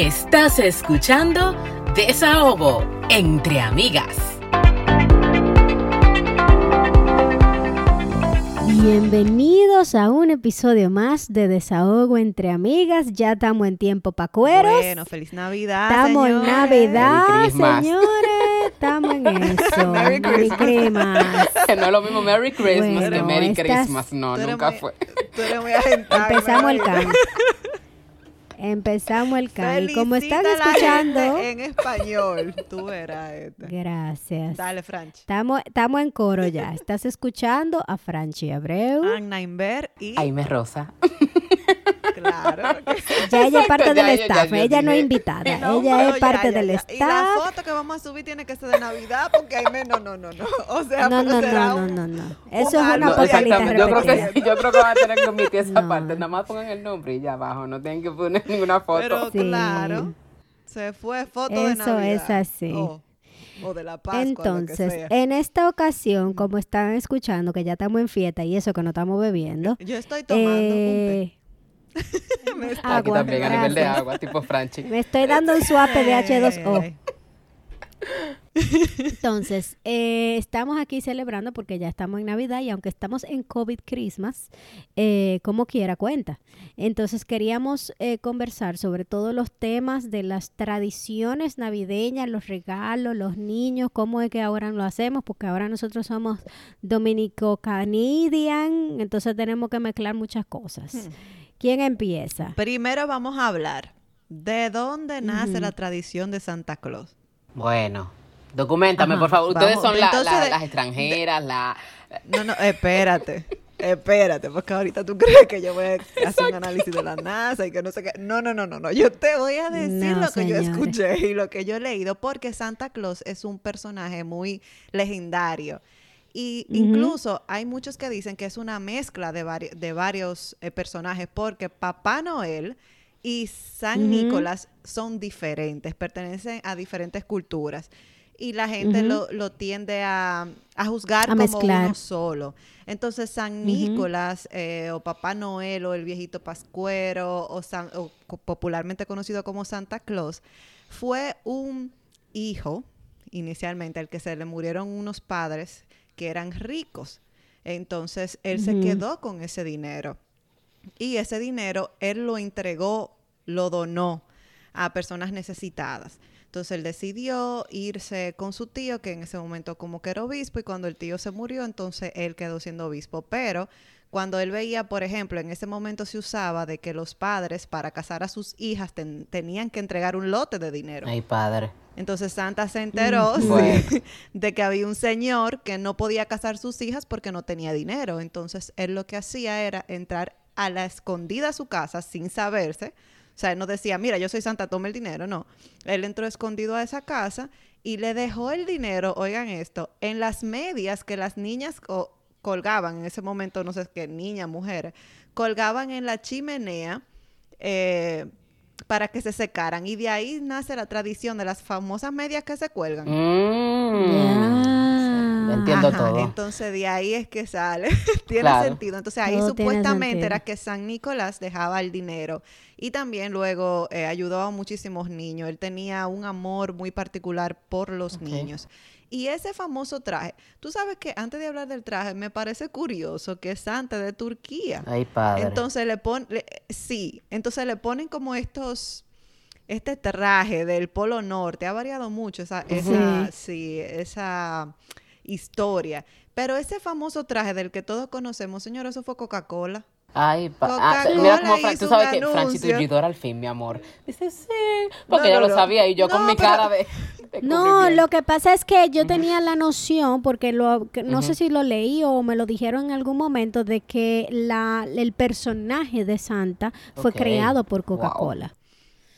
Estás escuchando Desahogo entre amigas. Bienvenidos a un episodio más de Desahogo entre amigas. Ya estamos en tiempo pa' cueros. Bueno, feliz Navidad. Estamos en. Navidad, Merry Christmas. señores. Estamos en eso. Merry Christmas. no es lo mismo Merry Christmas Bueno, que Merry estas- Christmas. No, Tú eres nunca muy- fue. Tú eres muy agentada, Empezamos el María. Empezamos el. Y como están escuchando, gente en español. Tú verás esta. gracias. Dale, Franch. Estamos, estamos en coro ya. Estás escuchando a Franchi Abreu. Anna Inver y... Jaime Rosa. Claro. que- Ya ella es parte del staff. ella no es invitada. Ella es parte del. Y la staff. foto que vamos a subir tiene que ser de Navidad porque Aime no, no, no, no. O sea, No, no, será no, no, un- no, no. Eso es una exactamente. Yo creo, que, yo creo que van a tener que omitir esa No. parte. Nada más pongan el nombre y ya abajo. No tienen que poner ninguna foto. Pero Sí. claro, se fue foto de Eso Navidad. es así. O, o de la Pascua, lo que Entonces, sea. en esta ocasión, como están escuchando que ya estamos en fiesta y eso que no estamos bebiendo, Yo estoy tomando un té. Aquí agua, también a nivel de agua, tipo Franchi. Me estoy dando un suape de H2O. Ey. Entonces, eh, estamos aquí celebrando porque ya estamos en Navidad y aunque estamos en COVID Christmas, eh, como quiera cuenta. Entonces, queríamos eh, conversar sobre todos los temas de las tradiciones navideñas, los regalos, los niños, cómo es que ahora lo hacemos, porque ahora nosotros somos dominico-canadian, entonces tenemos que mezclar muchas cosas. Hmm. ¿Quién empieza? Primero vamos a hablar de dónde nace la tradición de Santa Claus. Bueno, documentame, Ajá. por favor. Ustedes Vamos, son la- entonces la- de- las extranjeras, la... No, no, espérate. Espérate, porque ahorita tú crees que yo voy a hacer un análisis de la NASA y que no sé qué. No, no, no, no, no. Yo te voy a decir No, lo que yo escuché y lo que yo he leído, porque Santa Claus es un personaje muy legendario. Y incluso hay muchos que dicen que es una mezcla de, vari- de varios eh, personajes, porque Papá Noel y San. Nicolás son diferentes, pertenecen a diferentes culturas. Y la gente lo, lo tiende a, a juzgar A como mezclar. uno solo. Entonces, San. Nicolás eh, o Papá Noel o el viejito Pascuero o, San- o popularmente conocido como Santa Claus fue un hijo inicialmente al que se le murieron unos padres que eran ricos. Entonces, él se quedó con ese dinero. Y ese dinero él lo entregó, lo donó a personas necesitadas. Entonces él decidió irse con su tío, que en ese momento como que era obispo, y cuando el tío se murió, entonces él quedó siendo obispo. Pero cuando él veía, por ejemplo, en ese momento se usaba de que los padres para casar a sus hijas ten- tenían que entregar un lote de dinero. Ay, padre. Entonces Santa se enteró sí, de que había un señor que no podía casar sus hijas porque no tenía dinero. Entonces él lo que hacía era entrar a la escondida a su casa sin saberse. O sea, él no decía, mira, yo soy Santa, tome el dinero. No. Él entró escondido a esa casa y le dejó el dinero, oigan esto, en las medias que las niñas co- colgaban en ese momento, no sé qué, niñas, mujeres, colgaban en la chimenea. eh, para que se secaran y de ahí nace la tradición de las famosas medias que se cuelgan. Mm. Entiendo Ajá, todo. Entonces de ahí es que sale. tiene Claro. sentido. Entonces ahí Todo supuestamente era que San Nicolás dejaba el dinero y también luego eh, ayudó a muchísimos niños. Él tenía un amor muy particular por los niños. Y ese famoso traje, tú sabes que antes de hablar del traje, me parece curioso que es Santa de Turquía. Ay, padre. Entonces le ponen, sí, entonces le ponen como estos, este traje del Polo Norte, ha variado mucho esa, esa, sí, esa historia. Pero ese famoso traje del que todos conocemos, señor, eso fue Coca-Cola. Ay, pa- ah, Coca-Cola mira cómo Fran- tú sabes que al fin, mi amor. Dice, sí, porque No, yo no, lo no. sabía y yo con mi pero- cara de, de No, lo que pasa es que yo tenía la noción, porque lo, que no sé si lo leí o me lo dijeron en algún momento, de que la, el personaje de Santa fue creado por Wow.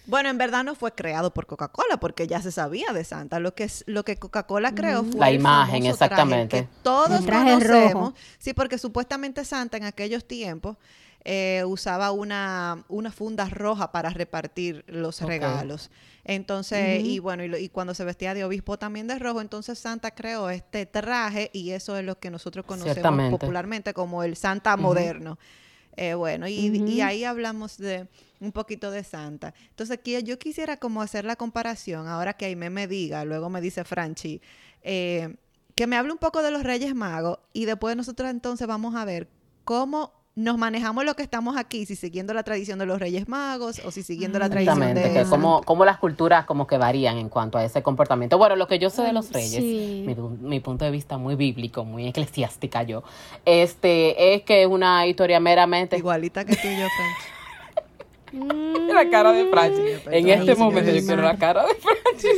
Bueno, en verdad no fue creado por Coca-Cola, porque ya se sabía de Santa. Lo que, es, lo que Coca-Cola creó fue La el imagen, famoso traje exactamente. que todos El traje conocemos. rojo. Sí, porque supuestamente Santa en aquellos tiempos eh, usaba una, una funda roja para repartir los regalos. Entonces, y bueno, y, lo- y cuando se vestía de obispo también de rojo, entonces Santa creó este traje y eso es lo que nosotros conocemos popularmente como el Santa moderno. Eh, bueno, y, ahí hablamos de un poquito de Santa. Entonces, aquí yo quisiera como hacer la comparación, ahora que Aime me diga, luego me dice Franchi, eh, que me hable un poco de los Reyes Magos y después nosotros entonces vamos a ver cómo nos manejamos lo que estamos aquí, si siguiendo la tradición de los Reyes Magos o si siguiendo la tradición Exactamente, de... que como, como las culturas como que varían en cuanto a ese comportamiento. Bueno, lo que yo sé de los reyes, Sí. mi, pu- mi punto de vista muy bíblico, muy eclesiástica yo, este es que es una historia meramente... Igualita que tú y yo. La cara de Franchi. En Ay, este momento yo quiero la cara de Franchi.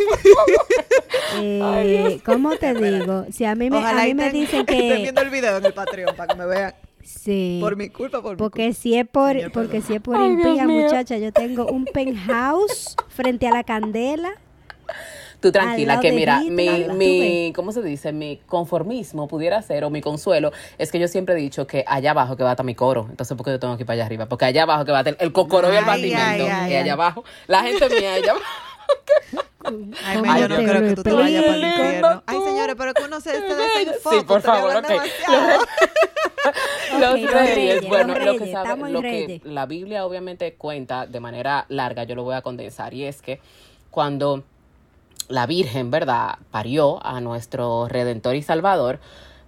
Eh, ¿Cómo te digo? Si a mí me, a mí me dicen que... viendo el video en el Patreon para que me vean. Sí. Por mi culpa, por mi Porque culpa. si es por, Señor, porque perdón. si es por Ay, Dios impía, mío. muchacha, yo tengo un penthouse frente a la candela. Tú tranquila, que mira, Hitler, mi, mi, ¿cómo se dice? Mi conformismo pudiera ser, o mi consuelo, es que yo siempre he dicho que allá abajo que va a estar mi coro. Entonces, ¿por qué yo tengo que ir para allá arriba? Porque allá abajo que va a estar el cocoro y el ay, y allá ay. abajo, la gente mía allá abajo. Ay, ¿Cómo me, yo no creo que lo tú te vayas para el infierno. Ay, señores, pero que uno se, se desenfoca. Sí, por favor, ok. Los reyes, bueno, los lo que sabe, lo que la Biblia obviamente cuenta de manera larga, yo lo voy a condensar, y es que cuando la Virgen, ¿verdad?, parió a nuestro Redentor y Salvador,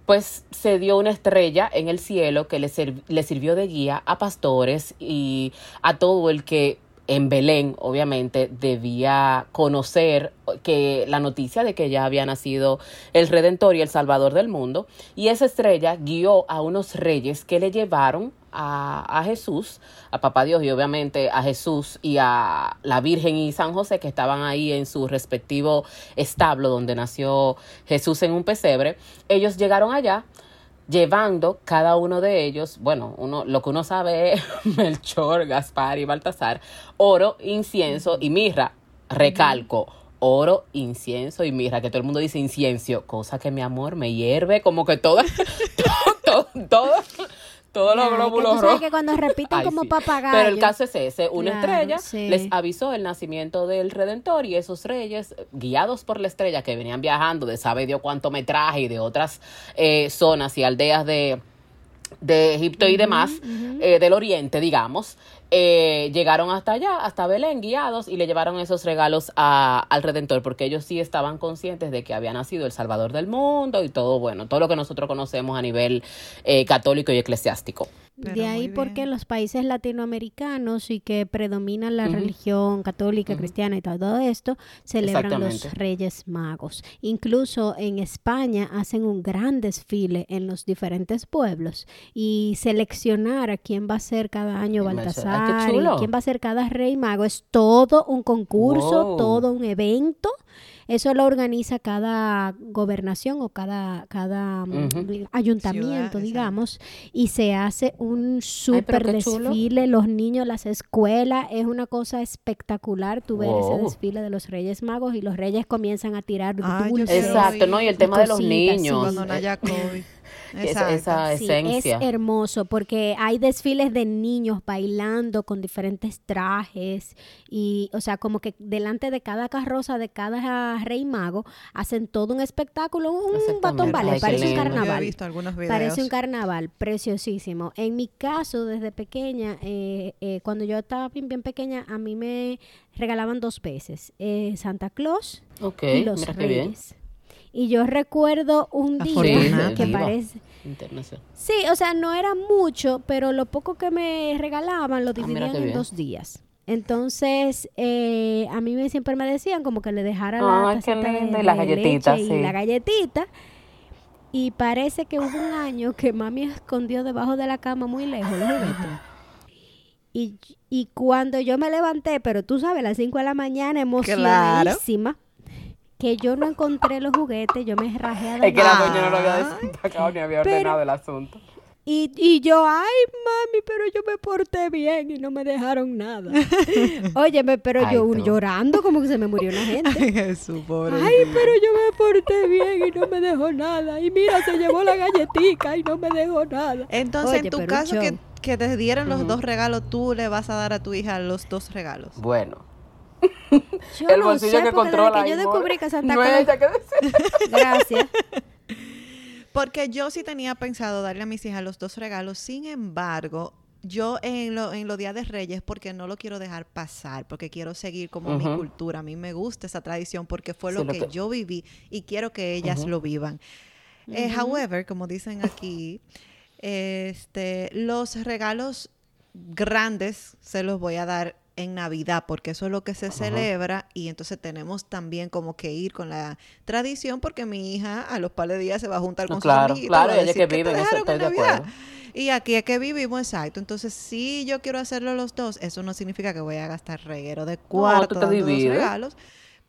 pues se dio una estrella en el cielo que le, sir- le sirvió de guía a pastores y a todo el que en Belén, obviamente, debía conocer que la noticia de que ya había nacido el Redentor y el Salvador del mundo. Y esa estrella guió a unos reyes que le llevaron a, a Jesús, a Papá Dios y obviamente a Jesús y a la Virgen y San José que estaban ahí en su respectivo establo donde nació Jesús en un pesebre. Ellos llegaron allá llevando cada uno de ellos, bueno, uno, lo que uno sabe es Melchor, Gaspar y Baltasar, oro, incienso y mirra. Recalco, oro, incienso y mirra, que todo el mundo dice incienso, cosa que mi amor me hierve, como que todo, todo, todo, todo, todos los que glóbulos tú sabes rojos. que cuando repiten Ay, como sí. Pero el caso es ese, una Claro, estrella sí. les avisó el nacimiento del Redentor y esos reyes, guiados por la estrella que venían viajando de sabe Dios cuánto metraje y de otras eh, zonas y aldeas de, de Egipto y demás, eh, del oriente, digamos, eh, llegaron hasta allá, hasta Belén, guiados, y le llevaron esos regalos a- al Redentor, porque ellos sí estaban conscientes de que había nacido el Salvador del mundo y todo, bueno, todo lo que nosotros conocemos a nivel eh, católico y eclesiástico. Pero de ahí porque en los países latinoamericanos y que predomina la religión católica, cristiana y todo esto, celebran los. Reyes Magos. Incluso en España hacen un gran desfile en los diferentes pueblos y seleccionar a quién va a ser cada año Baltasar y quién va a ser cada Rey Mago es todo un concurso, Wow. todo un evento. Eso lo organiza cada gobernación o cada, cada mm, ayuntamiento, digamos, y se hace un súper chulo. desfile, los niños, las escuelas, es una cosa espectacular tu ver ese Wow. desfile de los Reyes Magos y los reyes comienzan a tirar dulces. quiero Exacto. ¿no? Y el tema de los cositas, sí. Esa, esa Sí, esencia. es hermoso porque hay desfiles de niños bailando con diferentes trajes y, o sea, como que delante de cada carroza de cada rey mago hacen todo un espectáculo, un batón qué parece un lindo. Yo he carnaval. visto algunos videos. Parece un carnaval, preciosísimo. En mi caso, desde pequeña, eh, eh, cuando yo estaba bien, bien pequeña, a mí me regalaban dos veces, eh, Santa Claus y los mira qué bien. Y yo recuerdo un día Afortunada. que parece... Sí, o sea, no era mucho, pero lo poco que me regalaban lo Ah, dividían en bien. dos días. Entonces, eh, a mí me, siempre me decían como que le dejara la Ay, qué tacita de- lindo, y galletitas, leche sí. y la galletita. Y parece que hubo un año que mami escondió debajo de la cama muy lejos los juguetes. Y, y cuando yo me levanté, pero tú sabes, a las 5 de la mañana, emocionadísima, que yo no encontré los juguetes, yo me rajé a Es que la doña no lo había desempacado ni había Pero- ordenado el asunto. Y, y yo, ay, mami, pero yo me porté bien y no me dejaron nada. Óyeme, pero Ay, yo tú. llorando como que se me murió una gente. Ay, Jesús, pobre. Ay, pero yo me porté bien y no me dejó nada. Y mira, se llevó la galletica y no me dejó nada. Entonces, Oye, en tu caso, que, que te dieron los dos regalos, tú le vas a dar a tu hija los dos regalos. Bueno, Yo el no bolsillo sé, que controla. que yo descubrí que Santa no es Claus... ella que decide. Gracias. Porque yo sí tenía pensado darle a mis hijas los dos regalos, sin embargo, yo en, lo, en los días de Reyes, porque no lo quiero dejar pasar, porque quiero seguir como mi cultura. A mí me gusta esa tradición porque fue Sí, lo que que- yo viví y quiero que ellas lo vivan. Eh, however, como dicen aquí, este, los regalos grandes se los voy a dar en Navidad, porque eso es lo que se celebra y entonces tenemos también como que ir con la tradición porque mi hija a los par de días se va a juntar No, con claro, sus amiguitos. claro, ella que "¿Qué vive en eso, estoy de Navidad?". acuerdo. Y aquí es que vivimos, exacto. Entonces, si yo quiero hacerlo los dos, eso no significa que voy a gastar reguero de cuarto dando divides. regalos.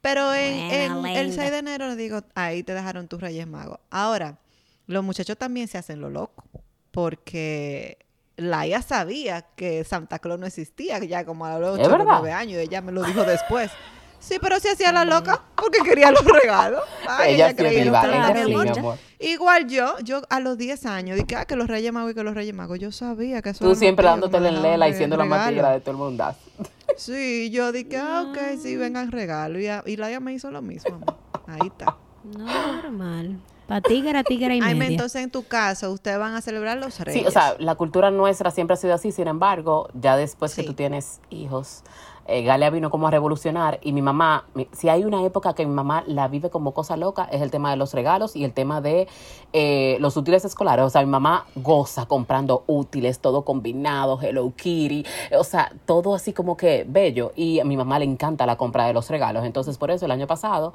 Pero en, en el linda. 6 de enero le digo, ahí te dejaron tus Reyes Magos. Ahora, los muchachos también se hacen lo loco, porque Laia sabía que Santa Claus no existía ya como a los 8 ¿Es o verdad? 9 años, ella me lo dijo después. Sí, pero se hacía la loca porque quería los regalos. Ay, ella creía ella sí, mi amor. Igual yo, yo a los 10 años, dije, ah, que los Reyes Magos y que los Reyes Magos, yo sabía que eso Tú siempre dándote dejaban lela y siendo la tigre de todo el mundo. Sí, yo dije, ah, ok, sí, vengan regalo. Y, a- y Laia me hizo lo mismo. amor. Ahí está. Normal. Para tigre, tigre y Ay, media. entonces en tu caso, ustedes van a celebrar los Reyes. Sí, o sea, la cultura nuestra siempre ha sido así, sin embargo, ya después que tú tienes hijos, eh, Galia vino como a revolucionar y mi mamá, mi- si hay una época que mi mamá la vive como cosa loca, es el tema de los regalos y el tema de eh, los útiles escolares. O sea, mi mamá goza comprando útiles, todo combinado, Hello Kitty, o sea, todo así como que bello. Y a mi mamá le encanta la compra de los regalos. Entonces, por eso el año pasado,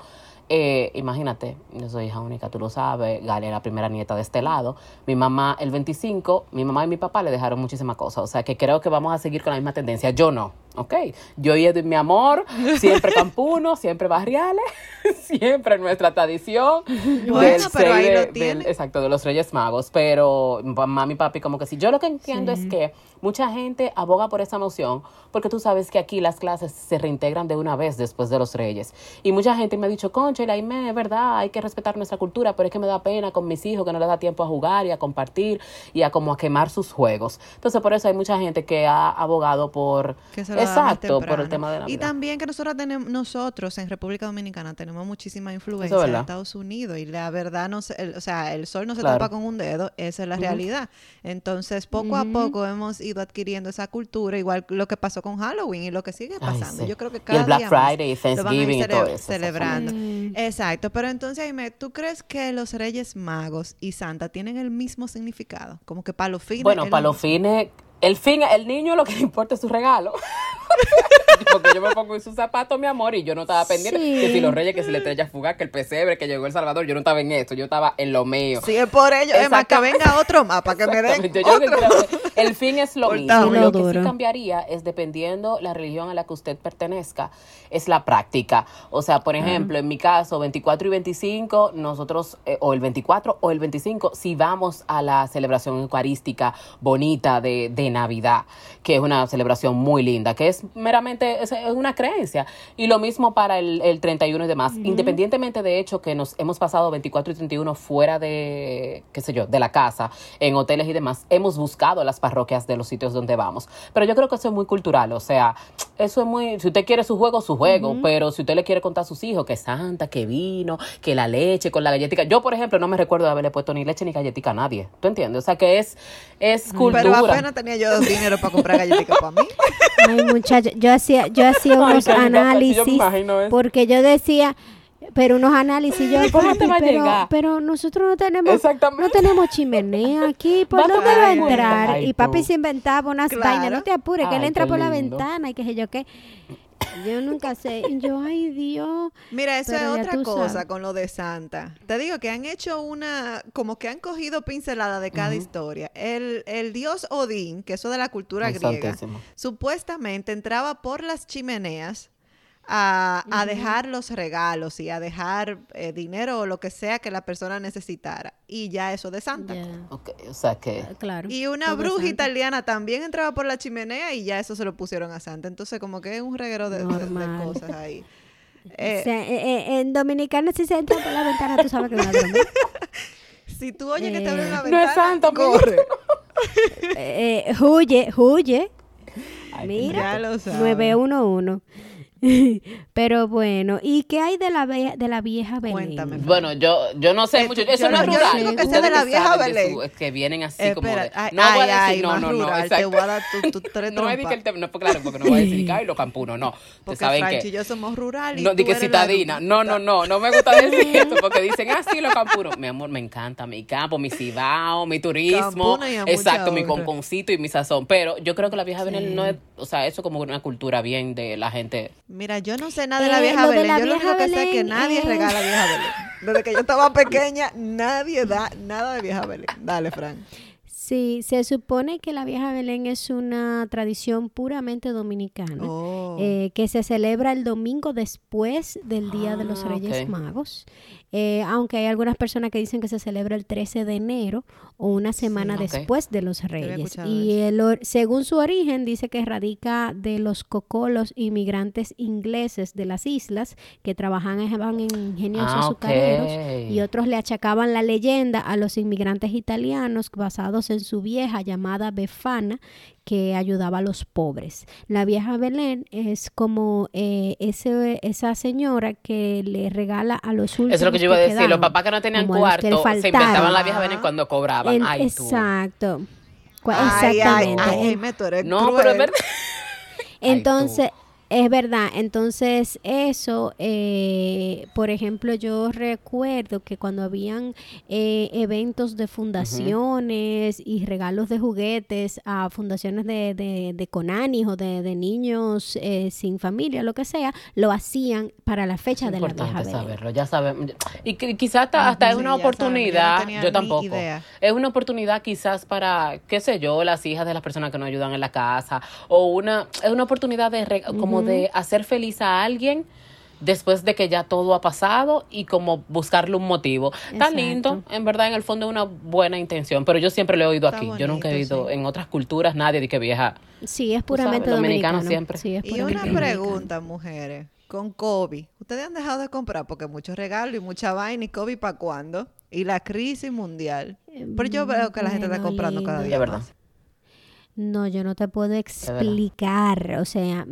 eh, imagínate, yo soy hija única, tú lo sabes, Galia es la primera nieta de este lado. Mi mamá, el 25, mi mamá y mi papá le dejaron muchísimas cosas. O sea, que creo que vamos a seguir con la misma tendencia. Yo no, ¿ok? Yo y de mi amor, siempre campuno, siempre barriales, siempre nuestra tradición. Bueno, pero ahí lo de- del- exacto, de los Reyes Magos. Pero mami y papi, como que sí. Yo lo que entiendo es que mucha gente aboga por esa noción, porque tú sabes que aquí las clases se reintegran de una vez después de los Reyes. Y mucha gente me ha dicho, concha, la Aime, es verdad, hay que respetar nuestra cultura, pero es que me da pena con mis hijos que no les da tiempo a jugar y a compartir y a como a quemar sus juegos. Entonces, por eso hay mucha gente que ha abogado por... Que se lo haga más exacto, por el tema de la Y también que nosotros tenemos, nosotros en República Dominicana tenemos muchísima influencia es de. Estados Unidos y la verdad no se- el- o sea, el sol no se Claro. tapa con un dedo, esa es la realidad. Entonces, poco a poco hemos ido adquiriendo esa cultura, igual lo que pasó con Halloween y lo que sigue Ay, pasando. sí. Yo creo que Y cada el Black día más Friday y lo van a ir Thanksgiving y todo eso, celebrando. Mm. Exacto, pero entonces Aime, ¿tú crees que los Reyes Magos y Santa tienen el mismo significado? Como que para los fines Bueno, para lo los fines, el fin, el niño lo que le importa es su regalo. Porque yo me pongo en sus zapatos, mi amor, y yo no estaba pendiente. Sí. Que si los reyes, que si la estrella fugaz, que el pesebre, que llegó El Salvador, yo no estaba en eso, yo estaba en lo mío. Sí, es por ello. Es más, que venga otro más para que me den otro. el fin es lo mismo. Lo que sí cambiaría es dependiendo la religión a la que usted pertenezca, es la práctica. O sea, por ejemplo, en mi caso, 24 y 25, nosotros, eh, o el 24 o el 25, si vamos a la celebración eucarística bonita de, de Navidad, que es una celebración muy linda, que es meramente, es, una creencia. Y lo mismo para el, el 31 y demás. Independientemente de hecho que nos hemos pasado 24 y 31 fuera de, qué sé yo, de la casa, en hoteles y demás, hemos buscado las parroquias de los sitios donde vamos. Pero yo creo que eso es muy cultural, o sea, eso es muy, si usted quiere su juego, su juego, pero si usted le quiere contar a sus hijos que santa, que vino, que la leche con la galletica, yo por ejemplo no me recuerdo de haberle puesto ni leche ni galletica a nadie, ¿tú entiendes? O sea que es, es cultura. Pero apenas tenía yo dinero para comprar galletitas para mí. Ay, muchacha, yo hacía, yo hacía unos yo análisis imagino eso. porque yo decía, pero unos análisis yo, ¿Cómo te va pero, llegar? pero nosotros no tenemos, no tenemos chimenea aquí, ¿por dónde va a entrar? Ay, y papi se inventaba unas Claro. vainas, no te apures, que él Ay, entra qué por la ventana y qué sé yo qué. Yo nunca sé, yo, ay Dios. Mira, eso Pero es otra cosa sabes. con lo de Santa. Te digo que han hecho una, como que han cogido pincelada de cada historia. El, el dios Odín, que eso de la cultura griega, santísimo. supuestamente entraba por las chimeneas a, a dejar los regalos y a dejar eh, dinero o lo que sea que la persona necesitara. Y ya eso de Santa. Ya, Ok, o sea que... claro. Y una todo bruja santo. italiana también entraba por la chimenea y ya eso se lo pusieron a Santa. Entonces, como que es un reguero de, de- de Normal. cosas ahí. O Eh, sea, eh, eh, en Dominicana si se entra por la ventana, tú sabes que es una broma. si tú oyes que te abren la No es ventana, Santa, mi corre. Eh, eh, huye, huye. Ay, Mira, Ya lo sabes. 911. Pero bueno, ¿y qué hay de la, ve- de la vieja Belén? Cuéntame. Bueno, yo, yo no sé Eh, mucho. yo Eso no no- es yo rural. único que sé de la que vieja Belén. su- es que vienen así como de. Ay, no voy a ay, ay, decir, no, no, no. rural, te exacto. voy a dar tu, tu tres No decir que el tema, no, claro, porque no voy a decir que, ay, lo campuno, no. Ustedes Porque saben Franchi y que. yo somos rural y No, di que citadina. No, no, no, no me gusta decir esto porque dicen, ah, sí, lo campuno. Mi amor, me encanta mi campo, mi cibao, mi turismo. Exacto, mi honra. conconcito y mi sazón. Pero yo creo que la vieja Belén no es, o sea, eso como una cultura bien de la gente. Mira, yo no sé nada de la Eh, vieja Belén. la yo lo único que sé es que nadie es- regala vieja Belén. Desde que yo estaba pequeña, nadie da nada de vieja Belén. Dale, Fran. Sí, se supone que la vieja Belén es una tradición puramente dominicana. Oh. eh, que se celebra el domingo después del Día de los Ah, Reyes. Magos, Eh, aunque hay algunas personas que dicen que se celebra el 13 de enero o una semana después de los Reyes. Y el or- según su origen dice que radica de los cocolos inmigrantes ingleses de las islas que trabajaban en ingeniosos Ah, azucareros y otros le achacaban la leyenda a los inmigrantes italianos basados en su vieja llamada Befana que ayudaba a los pobres. La vieja Belén es como eh, ese, esa señora que le regala a los últimos. Eso es lo que yo iba a decir. Los papás que no tenían cuarto se inventaban la vieja Belén cuando cobraban. El- Ay, tú. exacto. Cua- Ay, ay, Exactamente. ay, El- Jaime, tú eres No, cruel. pero es verdad. Entonces, es verdad. Entonces, eso, eh, por ejemplo, yo recuerdo que cuando habían eh, eventos de fundaciones y regalos de juguetes a fundaciones de, de, de Conanis o de, de niños eh, sin familia, lo que sea, lo hacían para la fecha Es de la vieja importante saberlo, ya sabemos. Y que quizás hasta, hasta es una ya saben, yo no oportunidad, yo tampoco. idea. Es una oportunidad quizás para, qué sé yo, las hijas de las personas que nos ayudan en la casa. O una, es una oportunidad de re- como de hacer feliz a alguien después de que ya todo ha pasado y como buscarle un motivo. Tan Exacto. lindo, en verdad, en el fondo es una buena intención, pero yo siempre lo he oído Está aquí. yo nunca he oído sí. en otras culturas nadie de que vieja. Sí, es puramente sabes, dominicano dominicano. siempre. Sí, es Y una dominicano. pregunta, mujeres. Con COVID, ¿ustedes han dejado de comprar? Porque muchos regalos y mucha vaina y COVID para cuándo? Y la crisis mundial. Pero yo veo que la gente está comprando cada día De verdad. más. No, yo no te puedo explicar. O sea,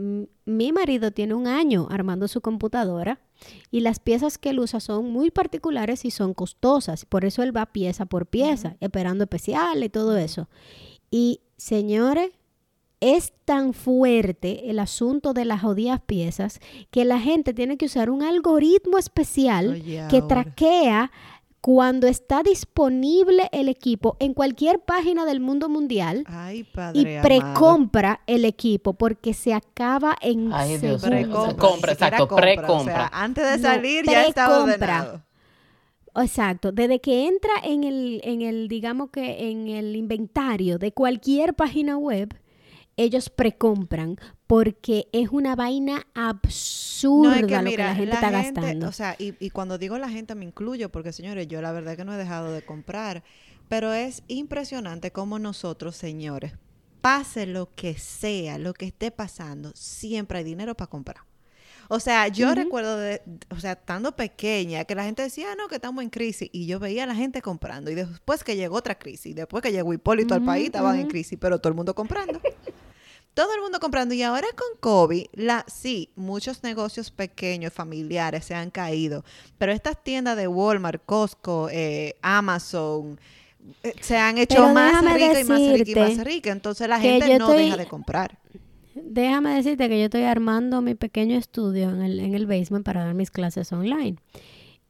mi marido tiene un año armando su computadora y las piezas que él usa son muy particulares y son costosas. Por eso él va pieza por pieza, esperando especial y todo eso. Y señores, es tan fuerte el asunto de las jodidas piezas que la gente tiene que usar un algoritmo especial Oye, que ahora. traquea cuando está disponible el equipo en cualquier página del mundo mundial Ay, y padre amado. precompra el equipo porque se acaba en Ay, Dios. Precompra, Compra, exacto, compra, precompra. O sea, antes de No, salir ya está ordenado. Exacto, desde que entra en el, en el, digamos que en el inventario de cualquier página web, ellos precompran porque es una vaina absurda No, es que lo mira, que la gente está gastando. O sea, y, y cuando digo la gente me incluyo, porque señores, yo la verdad que no he dejado de comprar, pero es impresionante cómo nosotros, señores, pase lo que sea, lo que esté pasando, siempre hay dinero para comprar. O sea, yo recuerdo, de, o sea, estando pequeña, que la gente decía, "Ah, no, que estamos en crisis, y yo veía a la gente comprando, y después que llegó otra crisis, después que llegó Hipólito al Ujú, país, estaban en crisis, pero todo el mundo comprando. Todo el mundo comprando. Y ahora con COVID, la, sí, muchos negocios pequeños, familiares se han caído. Pero estas tiendas de Walmart, Costco, eh, Amazon, eh, se han hecho más ricas y más ricas y más ricas. Entonces la gente no estoy- deja de comprar. Déjame decirte que yo estoy armando mi pequeño estudio en el, en el basement para dar mis clases online.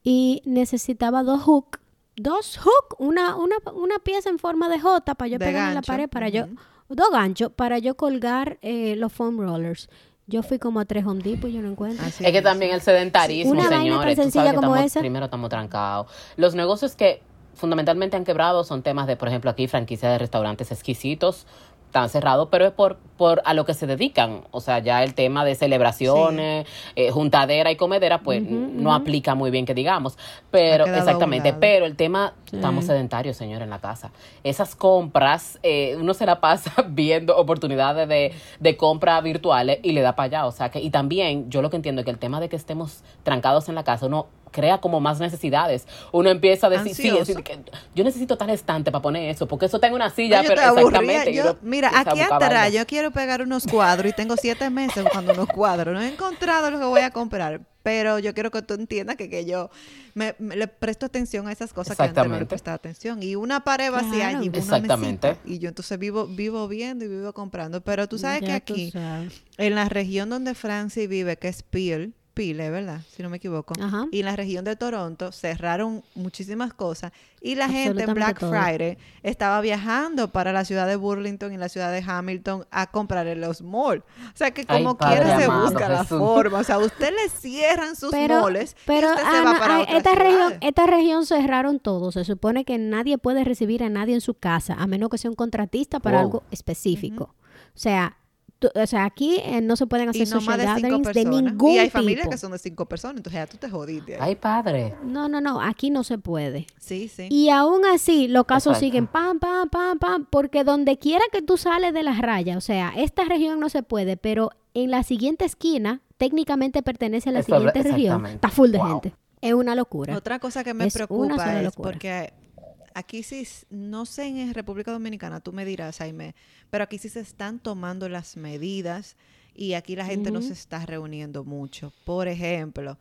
Y necesitaba dos hooks. Dos hooks, una, una, una pieza en forma de J para yo De pegar en la pared, para yo. Dos ganchos para yo colgar eh, los foam rollers. Yo fui como a tres Home Depot y yo no encuentro. Así Es que también el sedentarismo, Una vaina tan señores. tú sencilla como estamos- esa. Primero estamos trancados. Los negocios que fundamentalmente han quebrado son temas de, por ejemplo, aquí franquicia de restaurantes exquisitos, están cerrados, pero es por, por a lo que se dedican. O sea, ya el tema de celebraciones, eh, juntadera y comedera, pues no aplica muy bien que digamos. Pero, exactamente, pero el tema, Sí. estamos sedentarios, señor, en la casa. Esas compras, eh, uno se la pasa viendo oportunidades de, de compra virtuales y le da para allá. O sea que, y también yo lo que entiendo es que el tema de que estemos trancados en la casa, uno crea como más necesidades. Uno empieza a decir, sí, Ansioso. decir que yo necesito tal estante para poner eso, porque eso en una silla, No, yo pero exactamente. y Yo- mira, aquí vaina. yo quiero pegar unos cuadros y tengo siete meses buscando unos cuadros. No he encontrado lo que voy a comprar. Pero yo quiero que tú entiendas que, que yo me, me- le presto atención a esas cosas que antes no le prestaba atención. Y una pared vacía Claro. allí, una Exactamente. mesita. Y yo entonces vivo, vivo viendo y vivo comprando. Pero tú sabes que Ya aquí, sabes. en la región donde Francie vive, que es Peel, Peel, ¿eh? ¿verdad? Si no me equivoco. Ajá. Y en la región de Toronto cerraron muchísimas cosas y la gente en Black todo. Friday estaba viajando para la ciudad de Burlington y la ciudad de Hamilton a comprar en los malls. O sea que Ay, como quiera se amado, busca la forma. O sea, usted le cierran sus pero, moles pero y usted se va no, para ah, otras esta región, esta región cerraron todo. Se supone que nadie puede recibir a nadie en su casa, a menos que sea un contratista para Wow. algo específico. O sea, o sea, aquí eh, no se pueden hacer y no más social de cinco gatherings de personas. ningún y hay familias tipo. que son de cinco personas, entonces ya tú te jodiste. Ay, padre. No, no, no, aquí no se puede. Sí, sí. Y aún así, los casos Exacto. siguen pam, pam, pam, pam, porque donde quiera que tú sales de las rayas, o sea, esta región no se puede, pero en la siguiente esquina, técnicamente pertenece a la Eso siguiente región, está full de Wow. gente. Es una locura. Otra cosa que me Es una preocupa sola es locura. porque aquí sí, no sé en República Dominicana, tú me dirás, Jaime, pero aquí sí se están tomando las medidas y aquí la gente no Ujú. se está reuniendo mucho. Por ejemplo,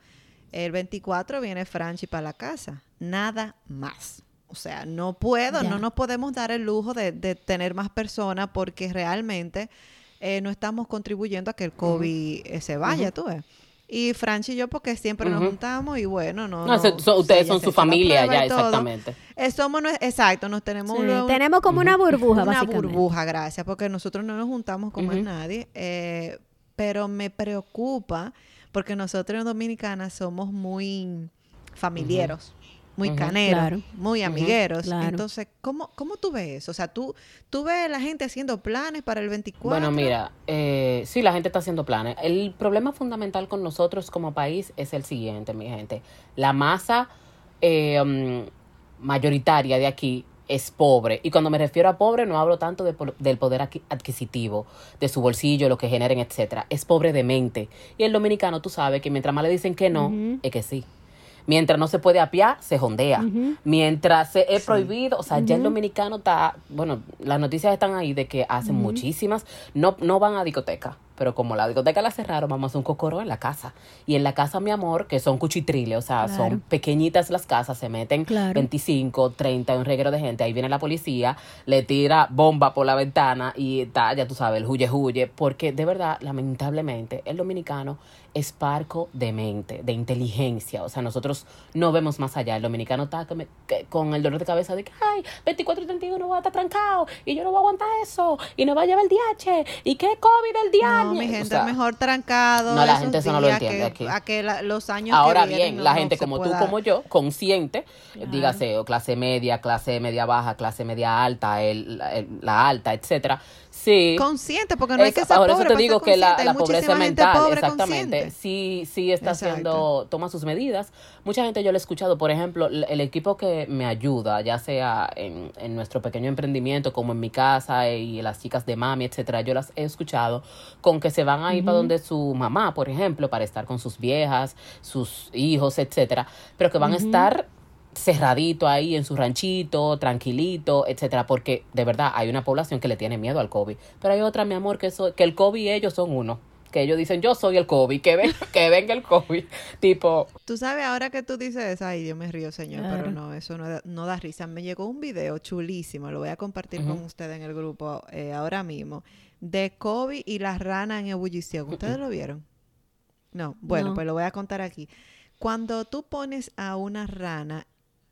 el 24 viene Franchi para la casa, nada más. O sea, no puedo, no nos podemos dar el lujo de, de tener más personas porque realmente eh, no estamos contribuyendo a que el COVID eh, se vaya, tú ves. Y Franchi y yo, porque siempre nos juntamos y bueno, no. No, so- ustedes son su familia ya, exactamente. Eh, somos, exacto, nos tenemos Sí, un- tenemos como una burbuja, una básicamente. burbuja, gracias, porque nosotros no nos juntamos con más nadie, eh, pero me preocupa porque nosotros en Dominicana somos muy familiares, muy Ujú. caneros, Claro. muy amigueros. claro. Entonces, ¿cómo, ¿cómo tú ves eso? O sea, ¿tú, tú ves a la gente haciendo planes para el 24. Bueno, mira, eh, sí, la gente está haciendo planes. El problema fundamental con nosotros como país es el siguiente, mi gente. La masa eh, mm, mayoritaria de aquí es pobre. Y cuando me refiero a pobre, no hablo tanto de del poder adqui- adquisitivo, de su bolsillo, lo que generen, etcétera. Es pobre de mente. Y el dominicano, tú sabes que mientras más le dicen que no, es que sí. Mientras no se puede apiar, se jondea. Mientras se es Sí. prohibido, o sea, ya el dominicano está, bueno, las noticias están ahí de que hacen muchísimas, no, no van a discoteca, pero como la discoteca la cerraron, vamos a hacer un cocoró en la casa. Y en la casa, mi amor, que son cuchitriles, o sea, Claro. son pequeñitas las casas, se meten Claro. 25, 30, un reguero de gente, ahí viene la policía, le tira bomba por la ventana y está, ya tú sabes, el huye huye, porque de verdad, lamentablemente, el dominicano es parco de mente, de inteligencia, o sea, nosotros no vemos más allá, el dominicano está con, el dolor de cabeza de que, ay, 24 y 31 voy a estar trancado y yo no voy a aguantar eso y no va a llevar el DH y qué COVID el DH. No, mi gente, O sea, mejor trancado. no, la gente eso no lo entiende que- aquí. A que la- los años Ahora que bien, no- la no gente como tú, como yo, consciente, Claro. dígase, o clase media, clase media baja, clase media alta, el, el- la alta, etcétera, sí. Consciente, porque no hay que ser por eso te para digo que la, la pobreza mental, pobre exactamente, consciente. sí, sí está Exacto. haciendo, toma sus medidas. Mucha gente yo lo he escuchado, por ejemplo, el, el equipo que me ayuda, ya sea en, en nuestro pequeño emprendimiento, como en mi casa y las chicas de mami, etcétera, yo las he escuchado con que se van a ir para donde su mamá, por ejemplo, para estar con sus viejas, sus hijos, etcétera, pero que van a estar cerradito ahí en su ranchito, tranquilito, etcétera, porque de verdad hay una población que le tiene miedo al COVID, pero hay otra, mi amor, que so- que el COVID y ellos son uno, que ellos dicen yo soy el COVID, que ven, que venga el COVID, tipo, Tú sabes, ahora que tú dices eso, ay, yo me río, señor, Claro. pero no, eso no da, no da risa. Me llegó un video chulísimo, lo voy a compartir con ustedes en el grupo eh, ahora mismo, de Kobe y la rana en ebullición. ¿Ustedes lo vieron? No, bueno, No. pues lo voy a contar aquí. Cuando tú pones a una rana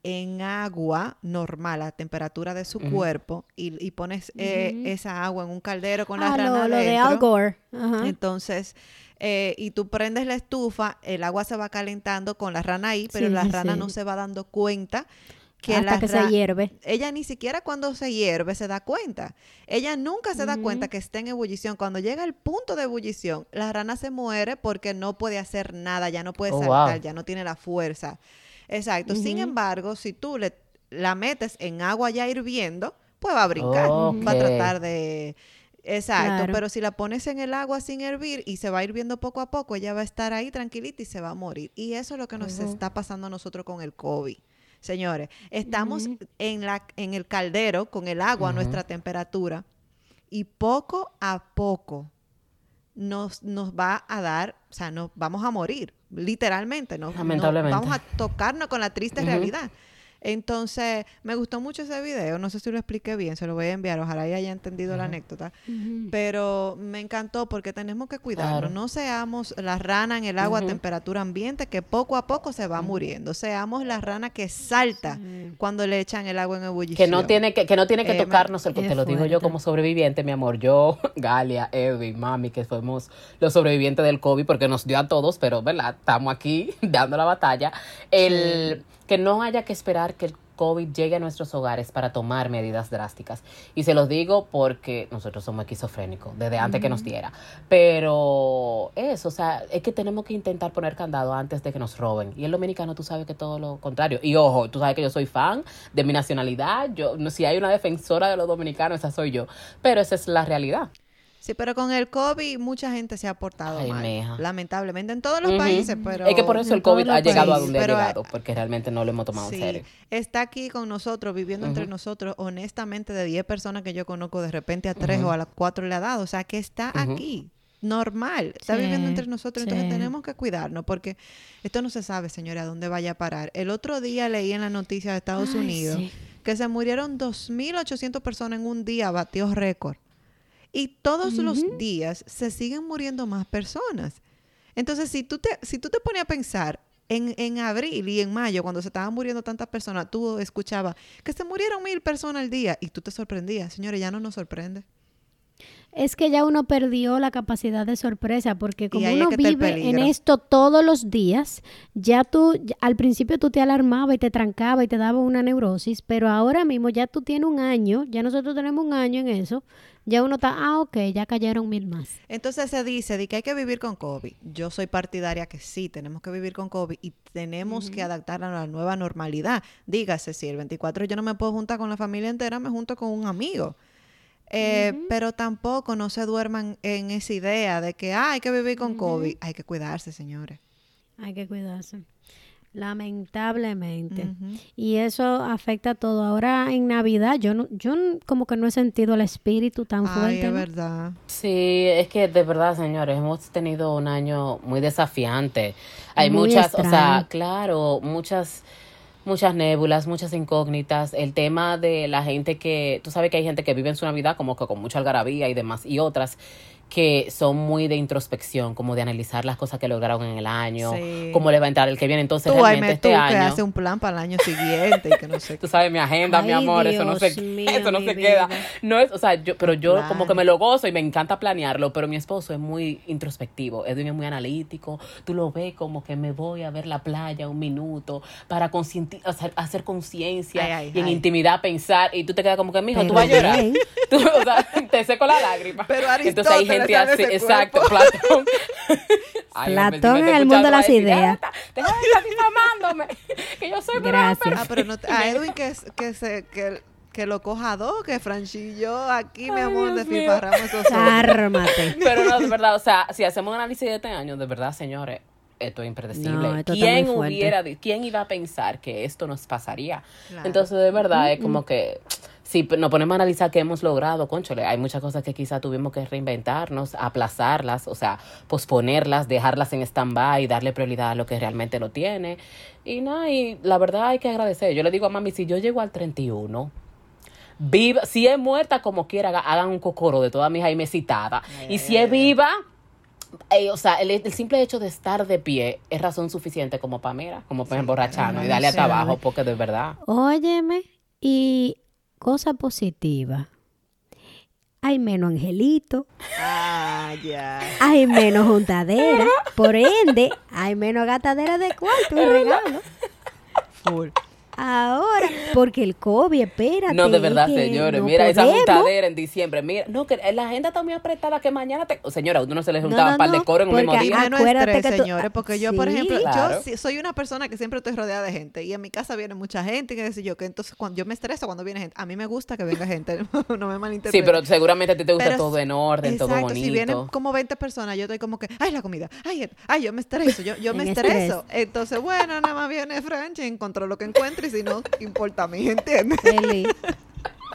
en agua normal, a temperatura de su cuerpo, y, y pones eh, esa agua en un caldero con la Ah, rana lo, lo de Al Gore. Entonces, eh, y tú prendes la estufa, el agua se va calentando con la rana ahí, pero Sí, la sí, rana sí. no se va dando cuenta que Hasta la que se hierve. ella ni siquiera cuando se hierve se da cuenta. Ella nunca se da cuenta que está en ebullición. Cuando llega el punto de ebullición, la rana se muere porque no puede hacer nada, ya no puede Oh, saltar, wow. ya no tiene la fuerza. Exacto. Sin embargo, si tú le, la metes en agua ya hirviendo, pues va a brincar, va a tratar de Exacto, Claro. pero si la pones en el agua sin hervir y se va hirviendo poco a poco, ella va a estar ahí tranquilita y se va a morir. Y eso es lo que nos está pasando a nosotros con el COVID. Señores, estamos en, la, en el caldero con el agua a nuestra temperatura y poco a poco nos, nos va a dar, o sea, nos vamos a morir, literalmente. Nos Lamentablemente. vamos a tocarnos con la triste realidad. Entonces, me gustó mucho ese video, no sé si lo expliqué bien, se lo voy a enviar, ojalá haya entendido la anécdota, pero me encantó porque tenemos que cuidarnos, Claro. no seamos la rana en el agua a temperatura ambiente que poco a poco se va muriendo, seamos la rana que salta cuando le echan el agua en ebullición. Que no tiene que, que no tiene que Eh, tocarnos el te lo digo yo como sobreviviente, mi amor. Yo, Galia, Edwin, mami, que fuimos los sobrevivientes del COVID porque nos dio a todos, pero verdad, estamos aquí dando la batalla. El que no haya que esperar que el COVID llegue a nuestros hogares para tomar medidas drásticas. Y se los digo porque nosotros somos esquizofrénicos, desde antes que nos diera. Pero eso, o sea, es que tenemos que intentar poner candado antes de que nos roben. Y el dominicano, tú sabes que todo lo contrario. Y ojo, tú sabes que yo soy fan de mi nacionalidad. Yo, no, si hay una defensora de los dominicanos, esa soy yo. Pero esa es la realidad. Sí, pero con el COVID mucha gente se ha portado Ay, mal, mija. lamentablemente, en todos los países, pero... es que por eso el COVID ha llegado a donde Pero, ha llegado, porque realmente no lo hemos tomado Sí, en serio. está aquí con nosotros, viviendo entre nosotros. Honestamente, de 10 personas que yo conozco, de repente a 3 o a las 4 le ha dado. O sea, que está aquí, normal. Está Sí, viviendo entre nosotros. Entonces sí. tenemos que cuidarnos porque esto no se sabe, señora, a dónde vaya a parar. El otro día leí en la noticia de Estados Ay, Unidos sí. que se murieron 2.800 personas en un día, batió récord. Y todos los días se siguen muriendo más personas. Entonces, si tú te, si tú te pones a pensar en, en abril y en mayo, cuando se estaban muriendo tantas personas, tú escuchabas que se murieron mil personas al día y tú te sorprendías. Señores, ya no nos sorprende. Es que ya uno perdió la capacidad de sorpresa porque como uno vive en esto todos los días, ya tú, al principio tú te alarmabas y te trancaba y te daba una neurosis, pero ahora mismo ya tú tienes un año, ya nosotros tenemos un año en eso, ya uno está, ah, ok, ya cayeron mil más. Entonces se dice de que hay que vivir con COVID. Yo soy partidaria que sí, tenemos que vivir con COVID y tenemos que adaptarnos a la nueva normalidad. Dígase, si el 24 yo no me puedo juntar con la familia entera, me junto con un amigo. Eh, Pero tampoco no se duerman en esa idea de que ah, hay que vivir con COVID. Hay que cuidarse, señores. Hay que cuidarse. Lamentablemente. Y eso afecta todo. Ahora en Navidad yo no, yo como que no he sentido el espíritu tan Ay, fuerte. es ¿no? verdad. Sí, es que de verdad, señores, hemos tenido un año muy desafiante. Hay Muy muchas, o sea, claro, muchas muchas nébulas, muchas incógnitas. El tema de la gente que, tú sabes que hay gente que vive en su Navidad como que con mucha algarabía y demás, y otras que son muy de introspección, como de analizar las cosas que lograron en el año, Sí. cómo le va a entrar el que viene. Entonces, Tú, realmente Aime, este tú que año, hace un plan para el año siguiente y que no sé qué. Tú sabes mi agenda, mi amor, eso no se, mío, eso no se queda. No es, o sea, yo, pero yo como que me lo gozo y me encanta planearlo, pero mi esposo es muy introspectivo, Edwin es muy analítico, tú lo ves como que me voy a ver la playa un minuto para sea, hacer conciencia y en ay. intimidad pensar y tú te quedas como que, mijo, tú vas a llorar. Tú, o sea, te seco la lágrima. Pero Entonces hay Aristóteles gente así, exacto. Platón. Ay, Platón en el mundo de las ideas. "Deja de estar- difamándome, que yo soy Gracias. Ah, pero no te- a Edwin que, se, que, que lo coja dos, que Franchi y yo aquí, mi Ay, amor, Dios mío. desfifarramos esos ojos. Cármate. Pero no, de verdad, o sea, si hacemos un análisis de este año, de verdad, señores, esto es impredecible. No, esto está ¿Quién hubiera, quién iba a pensar que esto nos pasaría? Claro. Entonces, de verdad, es como que si nos ponemos a analizar qué hemos logrado, conchole, hay muchas cosas que quizá tuvimos que reinventarnos, aplazarlas, o sea, posponerlas, dejarlas en stand-by, darle prioridad a lo que realmente lo tiene. Y nada, y la verdad hay que agradecer. Yo le digo a mami, si yo llego al 31, viva, si es muerta como quiera, haga- hagan un cocoro de toda mi Jaime citada. Y si es viva, eh, o sea, el, el simple hecho de estar de pie es razón suficiente como para, mira, como para emborracharnos y darle hasta abajo, porque de verdad. Óyeme, y cosa positiva. Hay menos angelito, Ah, ya. hay menos juntadera, por ende, hay menos gastadera de cuarto y regalo. Full. Ahora, porque el COVID, espérate. No, de verdad, señores. no mira, esa juntadera en diciembre. Mira, no, que la agenda está muy apretada que mañana te. Señora, a uno no se le No, juntaba no, par de no, coro en un mismo día. Ah, no Acuérdate estrés, que tú- señores, porque yo, por ejemplo, Claro. yo sí- soy una persona que siempre estoy rodeada de gente y en mi casa viene mucha gente y que decir yo que entonces cuando yo me estreso cuando viene gente. A mí me gusta que venga gente, no me malinterpreten. Sí, pero seguramente a ti te gusta Pero todo en orden, todo Exacto, bonito. si vienen como 20 personas, yo estoy como que, ay, la comida, ay, ay, yo me estreso, yo, yo me estreso. Entonces, bueno, nada más viene Franchi, encontró lo que encuentre y si no, importa a mí, ¿entiendes? Feliz.